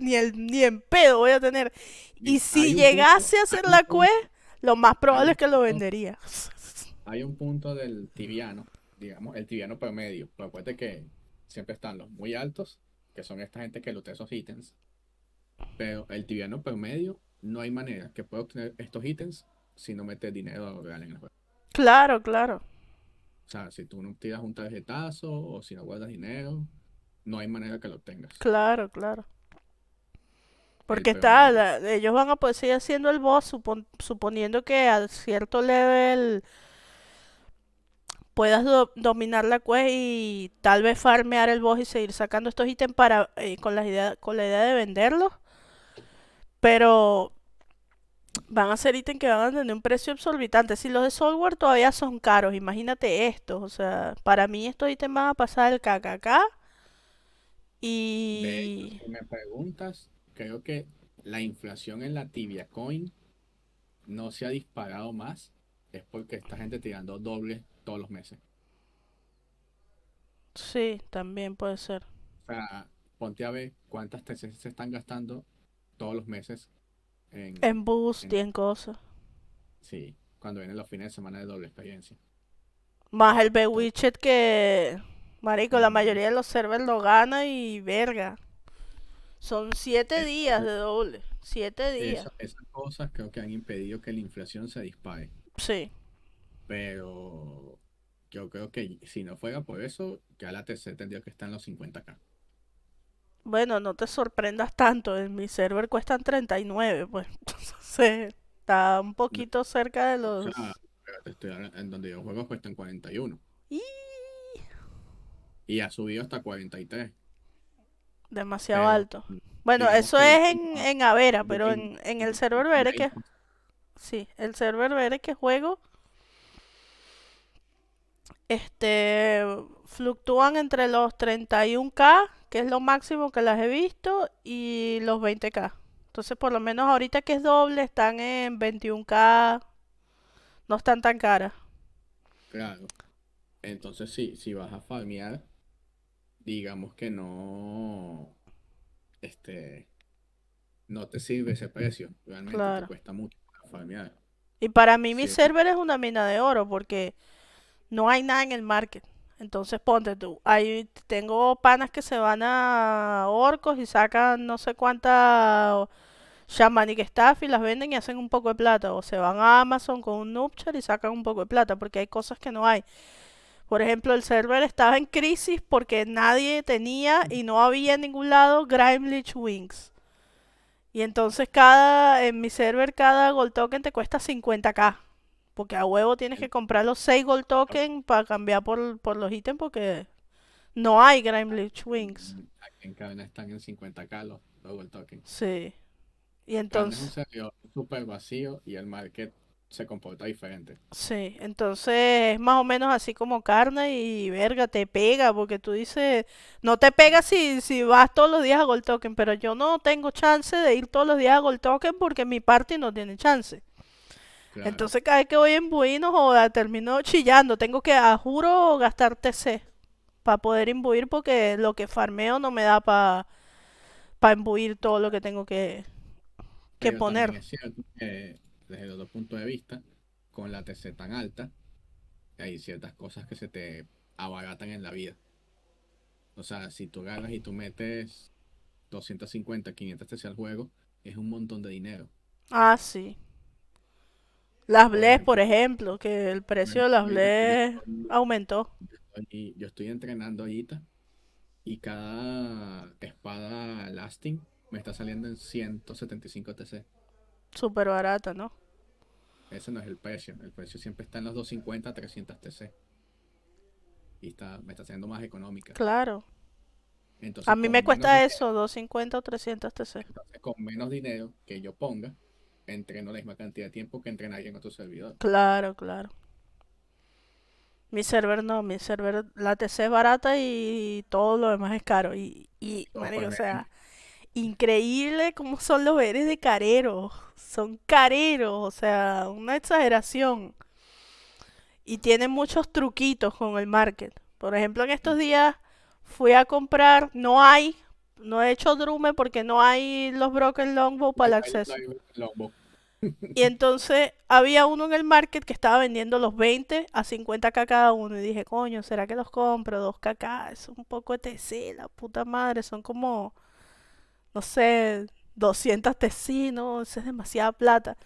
[SPEAKER 1] ni, el, ni en pedo voy a tener. Y si
[SPEAKER 2] punto-
[SPEAKER 1] llegase a hacer la quest, lo más probable es que lo
[SPEAKER 2] punto-
[SPEAKER 1] vendería. *laughs*
[SPEAKER 2] Hay un punto del tibiano, digamos, el tibiano promedio. Pero acuérdate que siempre están los muy altos, que son esta gente que lutea esos ítems. Pero el tibiano promedio, no hay manera que pueda obtener estos ítems si no metes dinero real en el juego.
[SPEAKER 1] Claro, claro.
[SPEAKER 2] O sea, si tú no tiras un tarjetazo o si no guardas dinero, no hay manera que lo obtengas.
[SPEAKER 1] Claro, claro. Porque está, la- ellos van a poder seguir haciendo el boss, supon- suponiendo que a cierto level puedas do- dominar la quest y tal vez farmear el boss y seguir sacando estos ítems para eh, con la idea, con la idea de venderlos. Pero van a ser ítems que van a tener un precio exorbitante. Si los de Soulware todavía son caros, imagínate estos. O sea, para mí estos ítems van a pasar el KKK.
[SPEAKER 2] De hecho,
[SPEAKER 1] Y
[SPEAKER 2] si me preguntas, creo que la inflación en la Tibia Coin no se ha disparado más, es porque esta gente tirando doble todos los meses.
[SPEAKER 1] Sí, también puede ser.
[SPEAKER 2] O sea, ponte a ver cuántas TC se están gastando todos los meses en,
[SPEAKER 1] En boost
[SPEAKER 2] en-
[SPEAKER 1] y en cosas.
[SPEAKER 2] sí, cuando vienen los fines de semana de doble experiencia.
[SPEAKER 1] Más el Bewitched que, marico, la mayoría de los servers lo gana y verga. Son siete días de doble. Siete días.
[SPEAKER 2] esas cosas creo que han impedido que la inflación se dispare.
[SPEAKER 1] Sí,
[SPEAKER 2] Pero yo creo que si no fuera por eso, ya la TC tendría que estar en los 50k.
[SPEAKER 1] bueno, no te sorprendas tanto. En mi server cuestan 39, pues. *laughs* Entonces, está un poquito cerca de
[SPEAKER 2] O sea,
[SPEAKER 1] los...
[SPEAKER 2] estoy hablando- en donde yo juego cuestan 41
[SPEAKER 1] ¡Ih!
[SPEAKER 2] y ha subido hasta 43.
[SPEAKER 1] Demasiado alto. Bueno, eso
[SPEAKER 2] que
[SPEAKER 1] es en, en Avera, pero
[SPEAKER 2] 20,
[SPEAKER 1] en, en el server Vere que...
[SPEAKER 2] 20,
[SPEAKER 1] Sí, el server Vere que juego, este, fluctúan entre los 31k, que es lo máximo que las he visto, y los 20k. Entonces, por lo menos ahorita que es doble, están en 21k, no están tan caras.
[SPEAKER 2] claro. Entonces sí, si vas a farmear, digamos que no, este, no te sirve ese precio. Realmente te cuesta mucho.
[SPEAKER 1] Y para mí mi server es una mina de oro, porque no hay nada en el market. Entonces ponte tú, ahí tengo panas que se van a Orcos y sacan no sé cuánta Shamanic Staff y las venden y hacen un poco de plata. O se van a Amazon con un Nupchar y sacan un poco de plata, porque hay cosas que no hay. Por ejemplo, el server estaba en crisis porque nadie tenía y no había en ningún lado Grimlich Wings. Y entonces cada, en mi server cada gold token te cuesta 50k. Porque a huevo tienes que comprar los 6 gold token para cambiar por, por los ítems porque no hay Grimlich Wings.
[SPEAKER 2] En cadena están en 50k los, los Gold Token.
[SPEAKER 1] Sí. Y
[SPEAKER 2] Cadena es un
[SPEAKER 1] entonces,
[SPEAKER 2] servidor súper vacío y el market se comporta diferente.
[SPEAKER 1] sí, entonces es más o menos así como carne y verga, te pega, porque tú dices, no te pega si, si vas todos los días a Gold Token, pero yo no tengo chance de ir todos los días a Gold Token porque mi party no tiene chance.
[SPEAKER 2] Claro,
[SPEAKER 1] Entonces cada vez que voy en Buino, joda, termino chillando, tengo que, a juro, gastar TC para poder imbuir porque lo que farmeo no me da para imbuir todo lo que tengo que, que poner.
[SPEAKER 2] es cierto desde el otro punto de vista, con la TC tan alta, hay ciertas cosas que se te abaratan en la vida. O sea, si tú agarras y tú metes 250, 500 TC al juego, es un montón de dinero.
[SPEAKER 1] Ah, sí. Las Bless, por
[SPEAKER 2] ejemplo,
[SPEAKER 1] que el precio de las Bless aumentó.
[SPEAKER 2] yo estoy- yo estoy entrenando ahorita y cada espada lasting me está saliendo en 175 TC.
[SPEAKER 1] Súper barata, ¿no?
[SPEAKER 2] Ese no es el precio. El precio siempre está en los 250, 300 TC. Y está, me está saliendo más económica.
[SPEAKER 1] Claro. A
[SPEAKER 2] Entonces,
[SPEAKER 1] mí
[SPEAKER 2] con
[SPEAKER 1] me cuesta
[SPEAKER 2] dinero,
[SPEAKER 1] eso, 250 o 300 TC.
[SPEAKER 2] entonces, con menos dinero que yo ponga, entreno la misma cantidad de tiempo que entrenaría en otro servidor.
[SPEAKER 1] Claro, claro. Mi server no, mi server, la TC es barata y todo lo demás es caro. Y, y marico, o sea. Increíble cómo son los veres de careros. Son careros, o sea, una exageración. Y tienen muchos truquitos con el market. Por ejemplo, en estos días fui a comprar, no hay, no he hecho drume porque no hay los Broken Longbow para el acceso. *laughs* Y entonces había uno en el market que estaba vendiendo los 20 a 50k cada uno. Y dije, coño, ¿será que los compro? 2kk, es un poco de TC, la puta madre. Son como, no sé, 200 TC, ¿no? Eso es demasiada plata.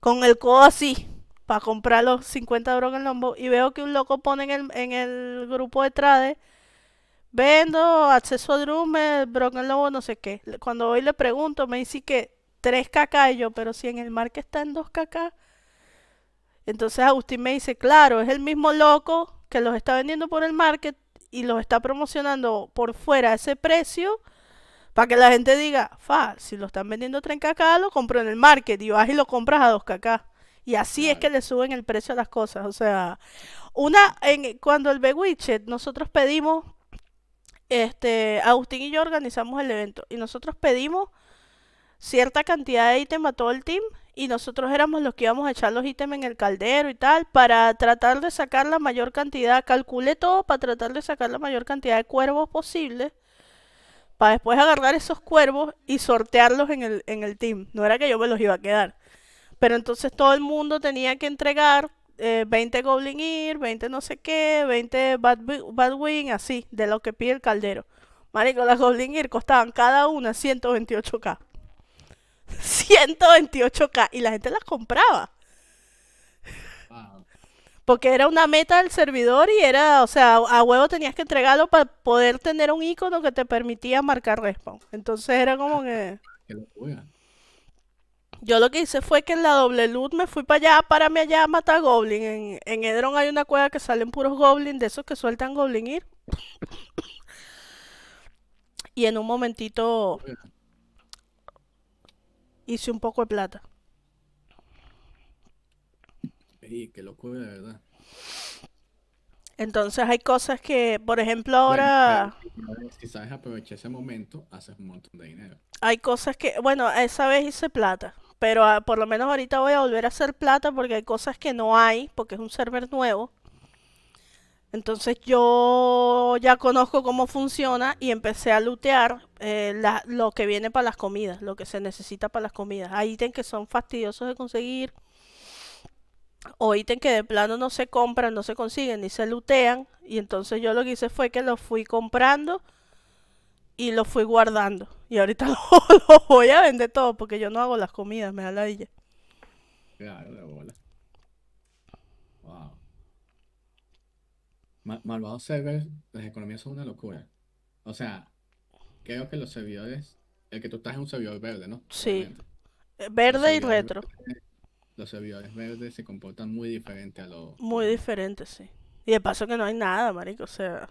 [SPEAKER 1] Con el codo así, para comprar los 50 Broken Lombo. Y veo que un loco pone en el, en el grupo de trade, vendo acceso a Drume, Broken Lombo, no sé qué. Cuando voy y le pregunto, me dice que 3kk y yo, pero si en el market está en 2kk. Entonces Agustín me dice, claro, es el mismo loco que los está vendiendo por el market y los está promocionando por fuera a ese precio para que la gente diga, fa, si lo están vendiendo a 3kk, lo compro en el market y vas y lo compras a 2kk. Y así es que le suben el precio a las cosas. O sea, una, en, cuando el Bewitched, nosotros pedimos, este, Agustín y yo organizamos el evento y nosotros pedimos cierta cantidad de ítem a todo el team y nosotros éramos los que íbamos a echar los ítems en el caldero y tal para tratar de sacar la mayor cantidad, calculé todo para tratar de sacar la mayor cantidad de cuervos posible para después agarrar esos cuervos y sortearlos en el, en el team. No era que yo me los iba a quedar. Pero entonces todo el mundo tenía que entregar eh, 20 Goblin Ear, 20 no sé qué, 20 Bad, Wing, así, de lo que pide el caldero. Marico, las Goblin Ear costaban cada una 128k. 128k. *laughs* Y la gente las compraba. Porque era una meta del servidor y era, o sea, a huevo tenías que entregarlo para poder tener un icono que te permitía marcar respawn. Entonces era como que... Yo lo que hice fue que en la doble loot me fui para allá, párame allá a matar goblin. En, en Edron hay una cueva que salen puros goblin, de esos que sueltan goblin ir. Y en un momentito hice un poco de plata.
[SPEAKER 2] Qué locura, de verdad.
[SPEAKER 1] Entonces hay cosas que, por ejemplo,
[SPEAKER 2] Bueno,
[SPEAKER 1] ahora
[SPEAKER 2] pero si sabes aprovechar ese momento, haces un montón de dinero.
[SPEAKER 1] hay cosas que, bueno, esa vez hice plata, pero ah, por lo menos ahorita voy a volver a hacer plata porque hay cosas que no hay, porque es un server nuevo. Entonces yo ya conozco cómo funciona y empecé a lootear eh, la- lo que viene para las comidas, lo que se necesita para las comidas. Hay ítems que son fastidiosos de conseguir o ítems que de plano no se compran, no se consiguen ni se lootean. Y entonces yo lo que hice fue que los fui comprando y los fui guardando. Y ahorita *laughs* los los voy a vender todo porque yo no hago las comidas, me da la ladilla.
[SPEAKER 2] Claro, de bola. Wow. Ma- malvados servers, las economías son una locura. O sea, creo que los servidores, el que tú estás en un servidor verde, ¿no?
[SPEAKER 1] Sí. Verde y retro,
[SPEAKER 2] los servidores verdes se comportan muy diferente a los...
[SPEAKER 1] muy diferente, sí. Y de paso que no hay nada, marico, o sea...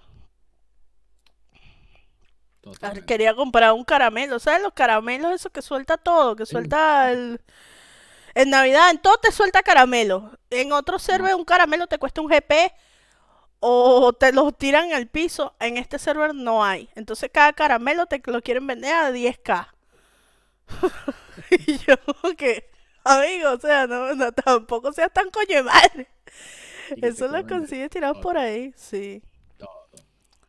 [SPEAKER 2] Totalmente.
[SPEAKER 1] Quería comprar un caramelo, ¿sabes? Los caramelos, eso que suelta todo, que suelta el... En Navidad, en todo te suelta caramelo. En otro server un caramelo te cuesta un GP o te los tiran al piso. En este server no hay. Entonces cada caramelo te lo quieren vender a 10k. *laughs* Y yo que, amigo, o sea, no, no, tampoco seas tan coño de madre. Eso lo consigues tirado por ahí, sí.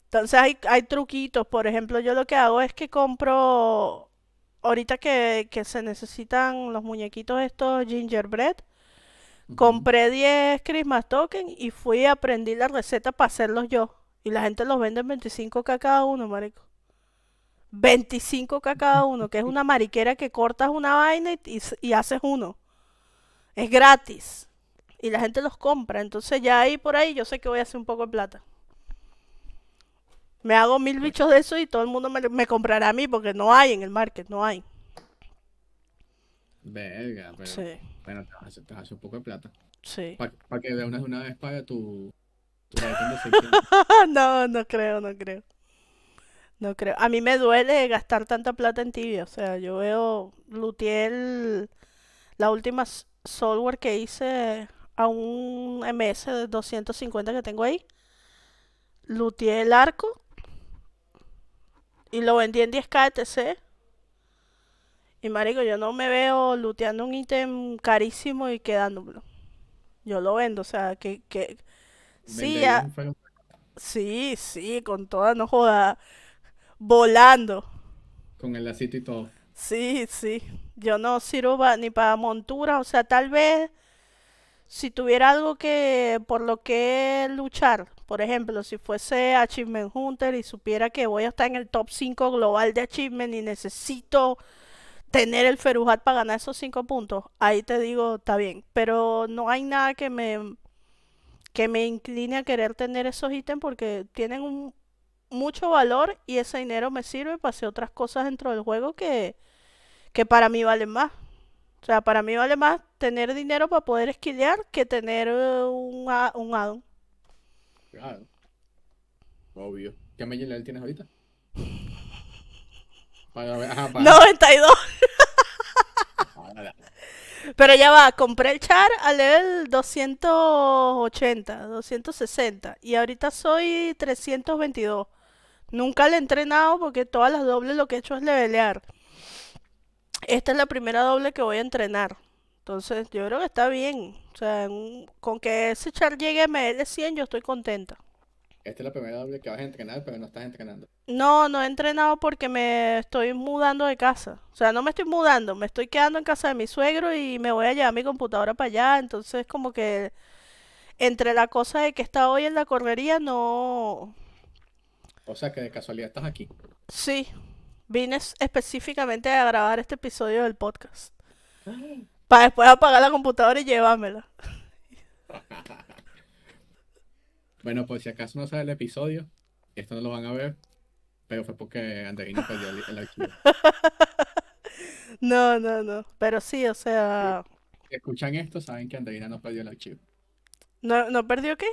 [SPEAKER 1] Entonces hay, hay truquitos, por ejemplo, yo lo que hago es que compro, ahorita que, que se necesitan los muñequitos estos gingerbread, compré 10 Christmas token y fui a aprendí la receta para hacerlos yo. Y la gente los vende en 25k cada uno, marico. 25k cada uno, que es una mariquera que cortas una vaina y, y s- y haces uno. Es gratis. Y la gente los compra. Entonces ya ahí por ahí yo sé que voy a hacer un poco de plata. Me hago mil bichos de eso y todo el mundo me, me comprará a mí porque no hay en el market, no hay.
[SPEAKER 2] Verga, pero
[SPEAKER 1] Sí,
[SPEAKER 2] bueno, te vas a hacer, te vas a hacer un poco de plata.
[SPEAKER 1] sí.
[SPEAKER 2] Para que de una, una vez pague tu, tu *laughs* item de 600.
[SPEAKER 1] No, no creo, no creo. No creo. A mí me duele gastar tanta plata en tibia. O sea, yo veo, looteé el- la última software que hice a un MS de 250 que tengo ahí. Looteé el arco y lo vendí en 10k ETC. Y marico, yo no me veo looteando un ítem carísimo y quedándomelo. Yo lo vendo, o sea, que, que sí, Sí, sí, con toda, no joda, volando.
[SPEAKER 2] con el lacito y todo.
[SPEAKER 1] Sí, sí. Yo no sirvo ni para montura, o sea, tal vez si tuviera algo que por lo que luchar, por ejemplo, si fuese Achievement Hunter y supiera que voy a estar en el top 5 global de Achievement y necesito tener el Ferujat para ganar esos 5 puntos, ahí te digo, está bien, pero no hay nada que me que me incline a querer tener esos ítems porque tienen un mucho valor y ese dinero me sirve para hacer otras cosas dentro del juego que, que para mí valen más. O sea, para mí vale más tener dinero para poder esquilear que tener eh, un, un addon.
[SPEAKER 2] Claro. Obvio. ¿Qué mail level tienes ahorita? *laughs* Para ajá, para.
[SPEAKER 1] 92. *laughs* Pero ya va, compré el char a level 280, 260 y ahorita soy 322. Nunca le he entrenado porque todas las dobles lo que he hecho es levelear. Esta es la primera doble que voy a entrenar. Entonces, yo creo que está bien. O sea, con que ese char llegue a ML100, yo estoy contenta.
[SPEAKER 2] Esta es la primera doble que vas a entrenar, pero no estás entrenando.
[SPEAKER 1] No, no he entrenado porque me estoy mudando de casa. O sea, no me estoy mudando, me estoy quedando en casa de mi suegro y me voy a llevar mi computadora para allá. Entonces, como que entre la cosa de que está hoy en la correría, no...
[SPEAKER 2] O sea que de casualidad estás aquí.
[SPEAKER 1] Sí, vine es- específicamente a grabar este episodio del podcast. *gasps* Para después apagar la computadora y llevármela. *laughs*
[SPEAKER 2] Bueno, por si acaso no sabe el episodio, esto no lo van a ver, pero fue porque Andreina perdió el, el archivo. *laughs*
[SPEAKER 1] No, no, no. Pero sí, o sea...
[SPEAKER 2] Si escuchan esto, saben que Andreina no perdió el archivo.
[SPEAKER 1] ¿No, no perdió qué?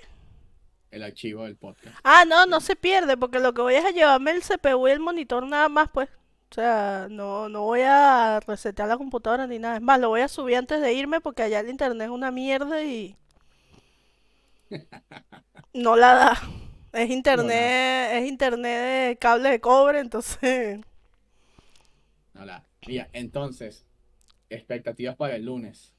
[SPEAKER 2] El archivo del podcast.
[SPEAKER 1] Ah, no, no se pierde, porque lo que voy es a llevarme el CPU y el monitor nada más, pues. O sea, no, no voy a resetear la computadora ni nada. Es más, lo voy a subir antes de irme porque allá el internet es una mierda y no la da. Es
[SPEAKER 2] No,
[SPEAKER 1] internet, es internet de cable de cobre, entonces...
[SPEAKER 2] Mira, entonces, expectativas para el lunes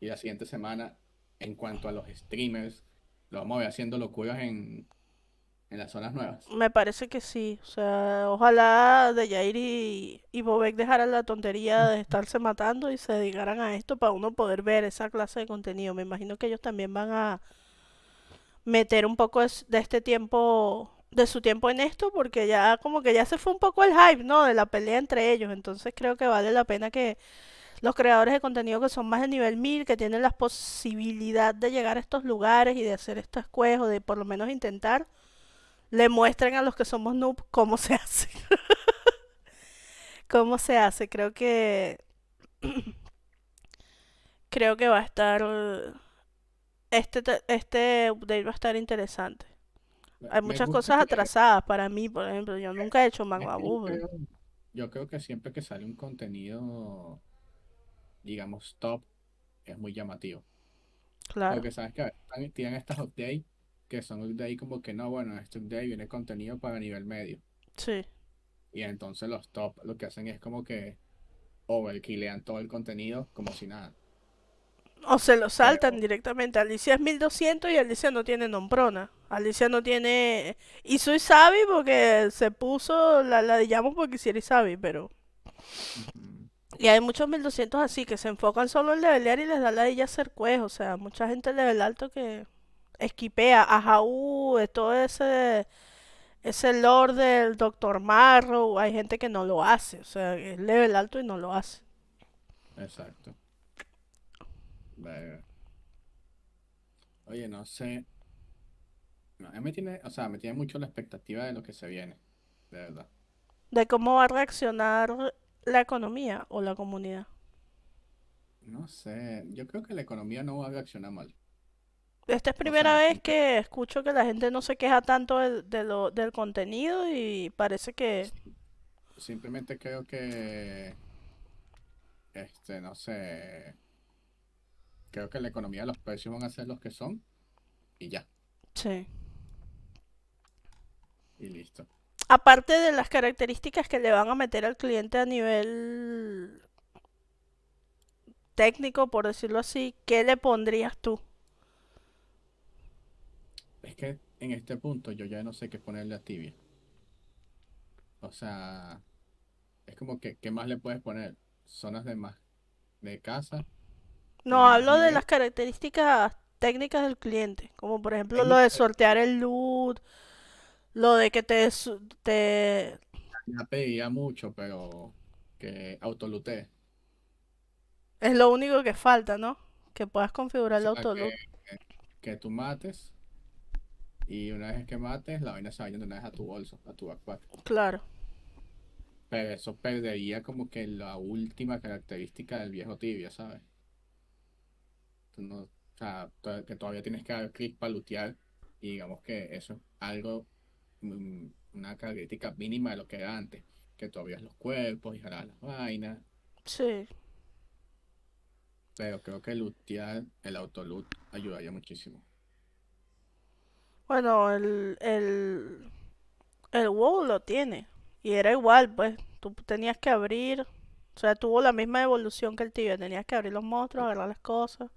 [SPEAKER 2] y la siguiente semana en cuanto a los streamers. Lo vamos a ver haciendo locuras en, en las zonas nuevas.
[SPEAKER 1] Me parece que sí. O sea, ojalá de Jair y, y Bobek dejaran la tontería de *laughs* estarse matando y se dedicaran a esto para uno poder ver esa clase de contenido. Me imagino que ellos también van a meter un poco de este tiempo, de su tiempo en esto, porque ya como que ya se fue un poco el hype, ¿no? De la pelea entre ellos. Entonces creo que vale la pena que los creadores de contenido que son más de nivel 1000, que tienen la posibilidad de llegar a estos lugares y de hacer estos juegos, de por lo menos intentar, le muestren a los que somos noob cómo se *laughs* hace. Cómo se hace. Creo que *clears throat* creo que va a estar este te- este update va a estar interesante. Hay muchas cosas
[SPEAKER 2] que
[SPEAKER 1] atrasadas para mí, por ejemplo, yo nunca he hecho
[SPEAKER 2] que yo creo, yo creo que siempre que sale un contenido, digamos, top, es muy llamativo.
[SPEAKER 1] Claro.
[SPEAKER 2] Porque sabes que tienen estas updates que son updates como que no, bueno, este update viene contenido para nivel medio.
[SPEAKER 1] Sí.
[SPEAKER 2] Y entonces los top lo que hacen es como que overkillean todo el contenido como si nada.
[SPEAKER 1] O se lo saltan
[SPEAKER 2] Pero,
[SPEAKER 1] directamente. Alicia es 1200 y Alicia no tiene nombrona. Alicia no tiene... Y soy Sabi porque se puso, la, la llamo porque quisiera Isabi, pero...
[SPEAKER 2] ujú,
[SPEAKER 1] Y hay muchos 1200 así que se enfocan solo en levelear y les da la de hacer quest. O sea, mucha gente level alto que esquipea a Jaú, de todo ese, ese lore del Doctor Marrow. Hay gente que no lo hace. O sea, es level alto y no lo hace.
[SPEAKER 2] exacto. Verga. Oye, no sé. No, a mí me tiene, o sea, me tiene mucho la expectativa de lo que se viene, de verdad.
[SPEAKER 1] De cómo va a reaccionar la economía o la comunidad.
[SPEAKER 2] No sé, yo creo que la economía no va a reaccionar mal.
[SPEAKER 1] Esta es
[SPEAKER 2] O
[SPEAKER 1] primera
[SPEAKER 2] sea,
[SPEAKER 1] vez que escucho que la gente no se queja tanto de lo, del contenido y parece que...
[SPEAKER 2] simplemente creo que, este, no sé, creo que la economía, los precios van a ser los que son y ya,
[SPEAKER 1] Sí.
[SPEAKER 2] y listo.
[SPEAKER 1] Aparte de las características que le van a meter al cliente a nivel técnico, por decirlo así, ¿qué le pondrías tú?
[SPEAKER 2] Es que en este punto yo ya no sé qué ponerle a Tibia. O sea, es como que, ¿qué más le puedes poner? Zonas de más, de casa,
[SPEAKER 1] No, hablo de las características técnicas del cliente, como por ejemplo lo de sortear el loot, lo de que te, te...
[SPEAKER 2] ya pediría mucho, pero que autolutee.
[SPEAKER 1] Es lo único que falta, ¿no? Que puedas
[SPEAKER 2] O
[SPEAKER 1] configurar el
[SPEAKER 2] sea,
[SPEAKER 1] autoloot.
[SPEAKER 2] que, que tú mates y una vez que mates, la vaina se vaya de una vez a tu bolso, a tu backpack.
[SPEAKER 1] Claro.
[SPEAKER 2] Pero eso perdería como que la última característica del viejo tibia, ¿sabes? No, o sea, to- que todavía tienes que dar clic para lootear y digamos que eso es algo, mm, una característica mínima de lo que era antes, que abrías los cuerpos y jalabas las vainas,
[SPEAKER 1] Sí.
[SPEAKER 2] pero creo que lootear, el autoloot ayudaría muchísimo.
[SPEAKER 1] Bueno, el, el, el WoW lo tiene. Y era igual, pues. Tú tenías que abrir O sea, tuvo la misma evolución que el tibia. Tenías que abrir los monstruos, agarrar las cosas.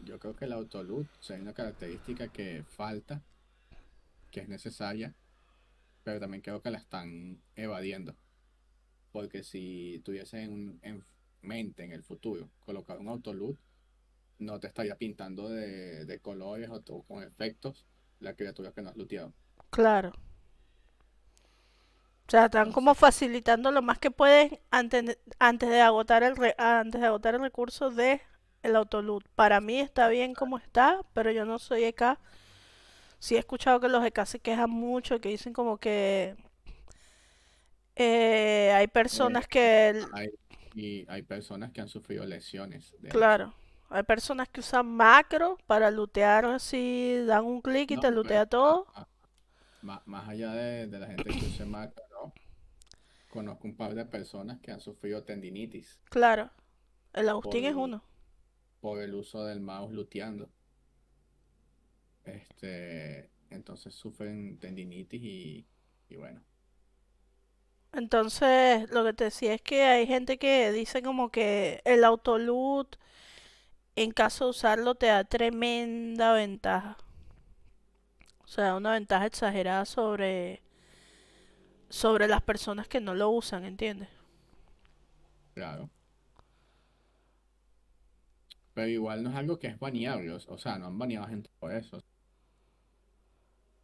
[SPEAKER 2] Yo creo que el autoloot o sea, hay una característica que falta, que es necesaria, pero también creo que la están evadiendo. Porque si tuviese en, en mente en el futuro colocar un autoloot, no te estaría pintando de, de colores o to- con efectos la criatura que no has looteado.
[SPEAKER 1] Claro. O sea, están como facilitando lo más que pueden antes antes de agotar el re- antes de agotar el recurso de el autoloot. Para mí está bien como está, pero yo no soy EK. Sí he escuchado que los EK se quejan mucho, que dicen como que eh, hay personas que, el-
[SPEAKER 2] hay, y hay personas que han sufrido lesiones, de hecho.
[SPEAKER 1] claro, hay personas que usan macro para lootear así, dan un clic y
[SPEAKER 2] No,
[SPEAKER 1] te lootea todo.
[SPEAKER 2] a- más, allá de, de la gente que use macro, ¿no? Conozco un par de personas que han sufrido tendinitis
[SPEAKER 1] Claro, el Agustín es uno.
[SPEAKER 2] Por el uso del mouse luteando. Este, entonces sufren tendinitis y, y bueno,
[SPEAKER 1] Entonces, lo que te decía es que hay gente que dice como que el autoloot, en caso de usarlo, te da tremenda ventaja. O sea, una ventaja exagerada sobre, sobre las personas que no lo usan, ¿entiendes?
[SPEAKER 2] claro. Pero igual no es algo que es baneable, o sea, no han baneado gente por eso.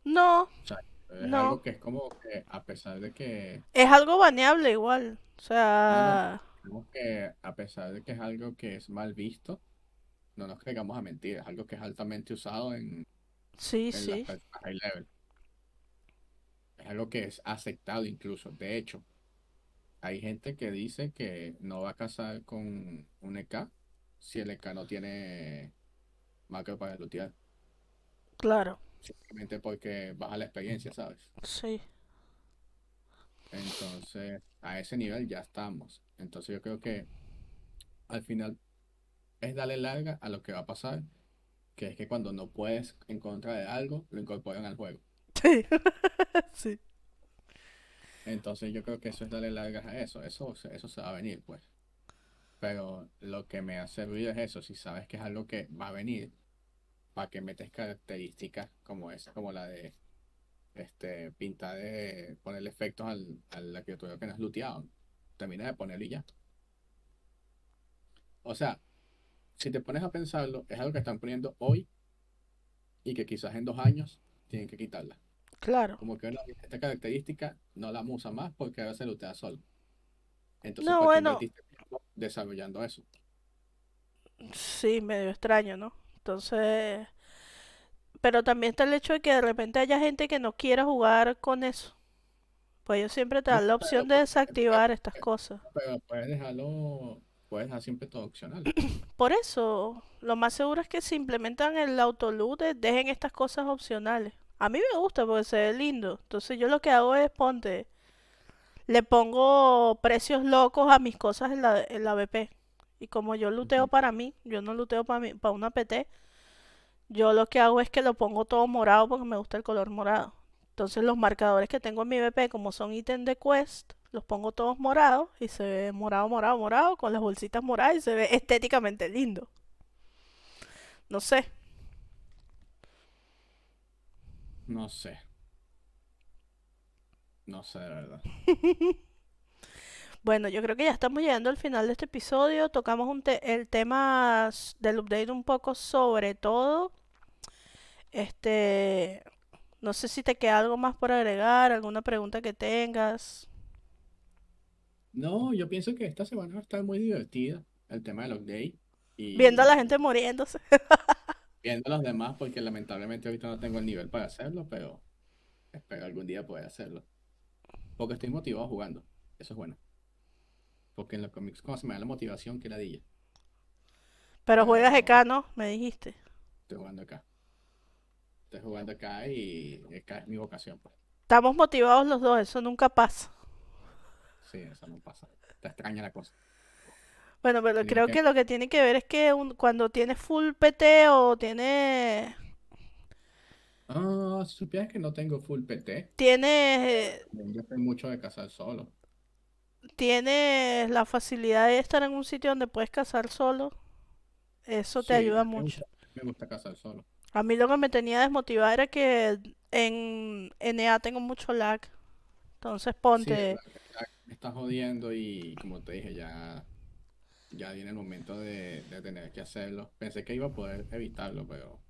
[SPEAKER 1] No,
[SPEAKER 2] O sea, es
[SPEAKER 1] no.
[SPEAKER 2] algo que es como que a pesar de que,
[SPEAKER 1] Es algo baneable igual. O
[SPEAKER 2] no, no,
[SPEAKER 1] sea,
[SPEAKER 2] digamos que a pesar de que es algo que es mal visto, no nos caigamos a mentir, es algo que es altamente usado en,
[SPEAKER 1] sí,
[SPEAKER 2] en las
[SPEAKER 1] sí,
[SPEAKER 2] personas high level. Es algo que es aceptado incluso. De hecho, hay gente que dice que no va a casar con un EK si el EK no tiene macro para lootear.
[SPEAKER 1] claro,
[SPEAKER 2] Simplemente porque baja la experiencia, ¿sabes?
[SPEAKER 1] sí,
[SPEAKER 2] Entonces, a ese nivel ya estamos. Entonces yo creo que al final es darle larga a lo que va a pasar, que es que cuando no puedes en contra de algo, lo incorporan al juego.
[SPEAKER 1] sí, *laughs* sí,
[SPEAKER 2] Entonces yo creo que eso es darle largas a eso. Eso, eso se va a venir, pues. Pero lo que me ha servido es eso. Si sabes que es algo que va a venir, para que metes características como esa, como la de este pintar de ponerle efectos al, a la criatura que no has looteado. Termina de ponerlo y ya. O sea, si te pones a pensarlo, es algo que están poniendo hoy y que quizás en dos años tienen que quitarla.
[SPEAKER 1] claro.
[SPEAKER 2] Como que esta característica no la usa más porque ahora se lootea solo. Entonces,
[SPEAKER 1] No,
[SPEAKER 2] ¿para qué
[SPEAKER 1] bueno,
[SPEAKER 2] desarrollando eso?
[SPEAKER 1] sí, medio extraño, ¿no? Entonces, pero también está el hecho de que de repente haya gente que no quiera jugar con eso. Pues ellos siempre te dan la opción de desactivar estas cosas.
[SPEAKER 2] pero puedes dejarlo, puedes dejar siempre todo opcional. *clears throat*
[SPEAKER 1] Por eso, lo más seguro es que si implementan el autoloot, eh, dejen estas cosas opcionales. A mí me gusta porque se ve lindo. Entonces yo lo que hago es ponte, le pongo precios locos a mis cosas en la, en la BP. Y como yo luteo para mí, yo no luteo para mí, para una PT, yo lo que hago es que lo pongo todo morado porque me gusta el color morado. Entonces los marcadores que tengo en mi BP, como son ítems de quest, los pongo todos morados y se ve morado, morado, morado, con las bolsitas moradas y se ve *laughs* estéticamente lindo. No sé.
[SPEAKER 2] No sé, no sé de verdad. *laughs*
[SPEAKER 1] Bueno, yo creo que ya estamos llegando al final de este episodio. Tocamos un te- el tema del update un poco sobre todo. Este, no sé si te queda algo más por agregar, alguna pregunta que tengas.
[SPEAKER 2] No, yo pienso que esta semana va a estar muy divertida el tema del update
[SPEAKER 1] Viendo a la gente muriéndose. *laughs*
[SPEAKER 2] viendo a los demás porque lamentablemente ahorita no tengo el nivel para hacerlo, pero espero algún día poder hacerlo. Porque estoy motivado jugando, eso es bueno. Porque en los cómics como se me da la motivación que ladilla,
[SPEAKER 1] Pero juegas EK, ¿no? Me dijiste.
[SPEAKER 2] estoy jugando acá. Estoy jugando acá y acá es mi vocación, pues.
[SPEAKER 1] Estamos motivados los dos, eso nunca pasa.
[SPEAKER 2] Sí, eso no pasa. Te extraña la cosa.
[SPEAKER 1] Bueno, pero creo
[SPEAKER 2] que...
[SPEAKER 1] que lo que tiene que ver es que un- cuando tienes full PT o tienes
[SPEAKER 2] Ah, supieras que no tengo full PT.
[SPEAKER 1] tienes
[SPEAKER 2] Yo soy mucho de cazar solo.
[SPEAKER 1] tienes la facilidad de estar en un sitio donde puedes cazar solo, eso te
[SPEAKER 2] Sí,
[SPEAKER 1] ayuda
[SPEAKER 2] me
[SPEAKER 1] mucho.
[SPEAKER 2] gusta, me gusta cazar solo.
[SPEAKER 1] A mí lo que me tenía desmotivada era que en NA tengo mucho lag. Entonces
[SPEAKER 2] Sí,
[SPEAKER 1] ponte,
[SPEAKER 2] ya me estás jodiendo y como te dije, ya, ya viene el momento de, de tener que hacerlo. Pensé que iba a poder evitarlo, pero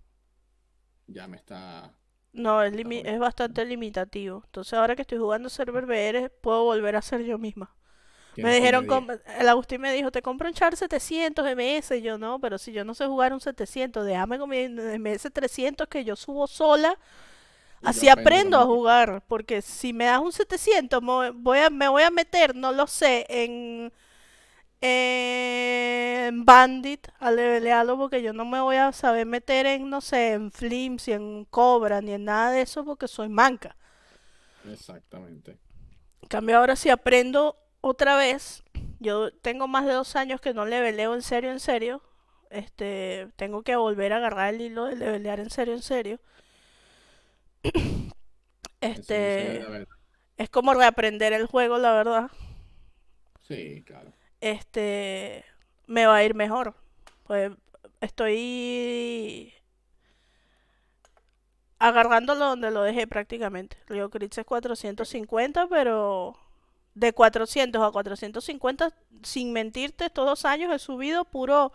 [SPEAKER 2] ya me está,
[SPEAKER 1] no, es,
[SPEAKER 2] me
[SPEAKER 1] limi- es bastante limitativo. Entonces ahora que estoy jugando Server VR, puedo volver a ser yo misma. Me dijeron, el Agustín me dijo, te compro un char 700 MS. Y yo no, pero si yo no sé jugar un 700, déjame con mi MS 300 que yo subo sola.
[SPEAKER 2] Y
[SPEAKER 1] Así
[SPEAKER 2] aprendo
[SPEAKER 1] aprendo a jugar. Porque si me das un 700, mo- voy a, me voy a meter, no lo sé, en, en Bandit a levelearlo. Porque yo no me voy a saber meter en, no sé, en Flims y en Cobra ni en nada de eso porque soy manca.
[SPEAKER 2] Exactamente.
[SPEAKER 1] En cambio, ahora si aprendo otra vez, yo tengo más de dos años que no leveleo en serio, en serio. Este, tengo que volver a agarrar el hilo de levelear en serio, en serio. *coughs* Este, es como reaprender el juego, la verdad.
[SPEAKER 2] Sí, claro.
[SPEAKER 1] Este, me va a ir mejor. Pues estoy agarrándolo donde lo dejé prácticamente. Río Critz es 450, pero de 400 a 450, sin mentirte, estos dos años he subido puro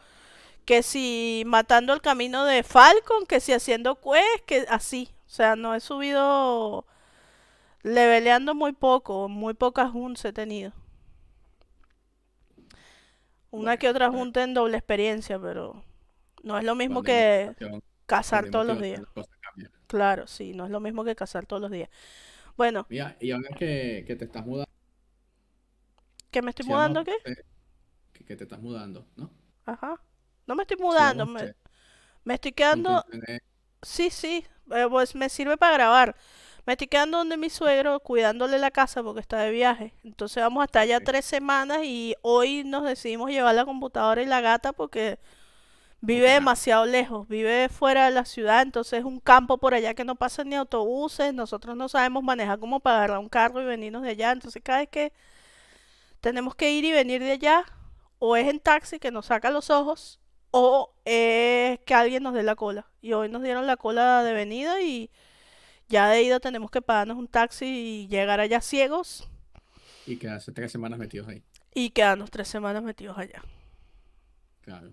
[SPEAKER 1] que si matando el camino de Falcon, que si haciendo quest, que así. O sea, no he subido leveleando muy poco, muy pocas hunts he tenido. Una que otra junta en doble experiencia, pero no es lo mismo que cazar todos los días. Claro, sí, no es lo mismo que cazar todos los días. Bueno,
[SPEAKER 2] Mira, y ahora que, que te estamos mudando,
[SPEAKER 1] ¿que me estoy
[SPEAKER 2] si
[SPEAKER 1] mudando qué?
[SPEAKER 2] que, que te estás mudando, ¿no?
[SPEAKER 1] Ajá. No me estoy mudando, me, me estoy quedando Sí, sí, eh, pues me sirve para grabar. Me estoy quedando donde mi suegro, cuidándole la casa porque está de viaje. Entonces vamos a estar ya
[SPEAKER 2] ok,
[SPEAKER 1] tres semanas y hoy nos decidimos llevar la computadora y la gata porque vive demasiado lejos, vive fuera de la ciudad, entonces es un campo por allá que no pasan ni autobuses, nosotros no sabemos manejar como para agarrar un carro y venirnos de allá, entonces cada vez que tenemos que ir y venir de allá, o es en taxi que nos saca los ojos, o es que alguien nos dé la cola. Y hoy nos dieron la cola de venida y ya de ida tenemos que pagarnos un taxi y llegar allá ciegos
[SPEAKER 2] y que hace tres semanas metidos ahí.
[SPEAKER 1] y quedarnos tres semanas metidos allá.
[SPEAKER 2] Claro.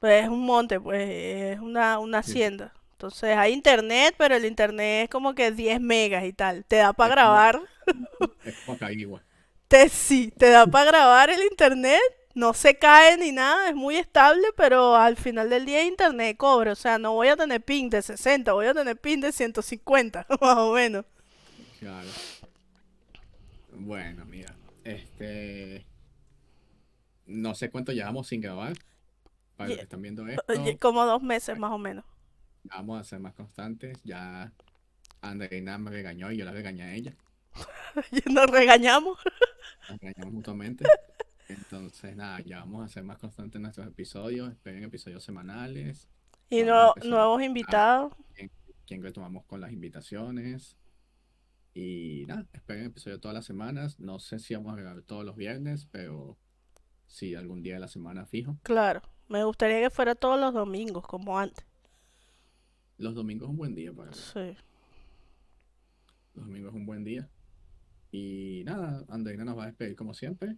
[SPEAKER 1] Pues es un monte, pues es una, una
[SPEAKER 2] Sí.
[SPEAKER 1] hacienda. Entonces hay internet, pero el internet es como que 10 megas y tal. Te da para
[SPEAKER 2] como,
[SPEAKER 1] grabar, *laughs*
[SPEAKER 2] es como acá igual.
[SPEAKER 1] te sí, te da para grabar el internet. No se cae ni nada, es muy estable, pero al final del día internet cobra. O sea, no voy a tener ping de 60, voy a tener ping de 150, *laughs* más o menos.
[SPEAKER 2] Claro. Bueno, mira, este, no sé cuánto llevamos sin grabar. Para los que están viendo esto,
[SPEAKER 1] Como dos meses más o menos.
[SPEAKER 2] vamos a ser más constantes. Ya Andreina me regañó y yo la regañé a ella. *laughs*
[SPEAKER 1] Y nos regañamos.
[SPEAKER 2] Nos regañamos mutuamente. *laughs* Entonces, nada, ya vamos a ser más constantes en nuestros episodios. Esperen episodios semanales.
[SPEAKER 1] Y no, nuevos invitados.
[SPEAKER 2] quién, quién retomamos con las invitaciones. Y nada, esperen episodio todas las semanas. No sé si vamos a grabar todos los viernes, pero sí, algún día de la semana fijo.
[SPEAKER 1] Claro, me gustaría que fuera todos los domingos, como antes.
[SPEAKER 2] Los domingos es un buen día para.
[SPEAKER 1] Sí.
[SPEAKER 2] Los domingos es un buen día. Y nada, Andreina nos va a despedir como siempre.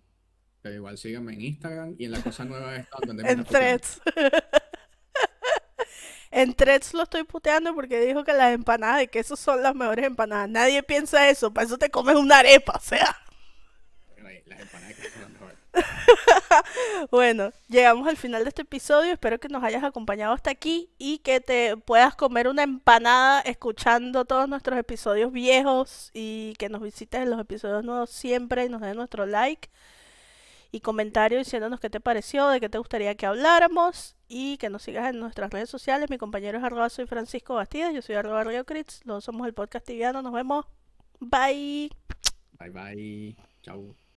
[SPEAKER 2] Pero igual síganme en Instagram y en la cosa nueva esta donde me *laughs*
[SPEAKER 1] En threads. *laughs* En threads lo estoy puteando porque dijo que las empanadas de queso son las mejores empanadas. Nadie piensa eso, para eso te comes una arepa, o sea.
[SPEAKER 2] Las empanadas que son las mejores. *laughs*
[SPEAKER 1] Bueno, llegamos al final de este episodio. Espero que nos hayas acompañado hasta aquí y que te puedas comer una empanada escuchando todos nuestros episodios viejos y que nos visites en los episodios nuevos siempre y nos den nuestro like y comentario diciéndonos qué te pareció, de qué te gustaría que habláramos y que nos sigas en nuestras redes sociales. Mi compañero es arroba soy Francisco Bastidas, yo soy arroba Río Crits, los somos el podcast tibiano, nos vemos. Bye.
[SPEAKER 2] Bye bye. Chau.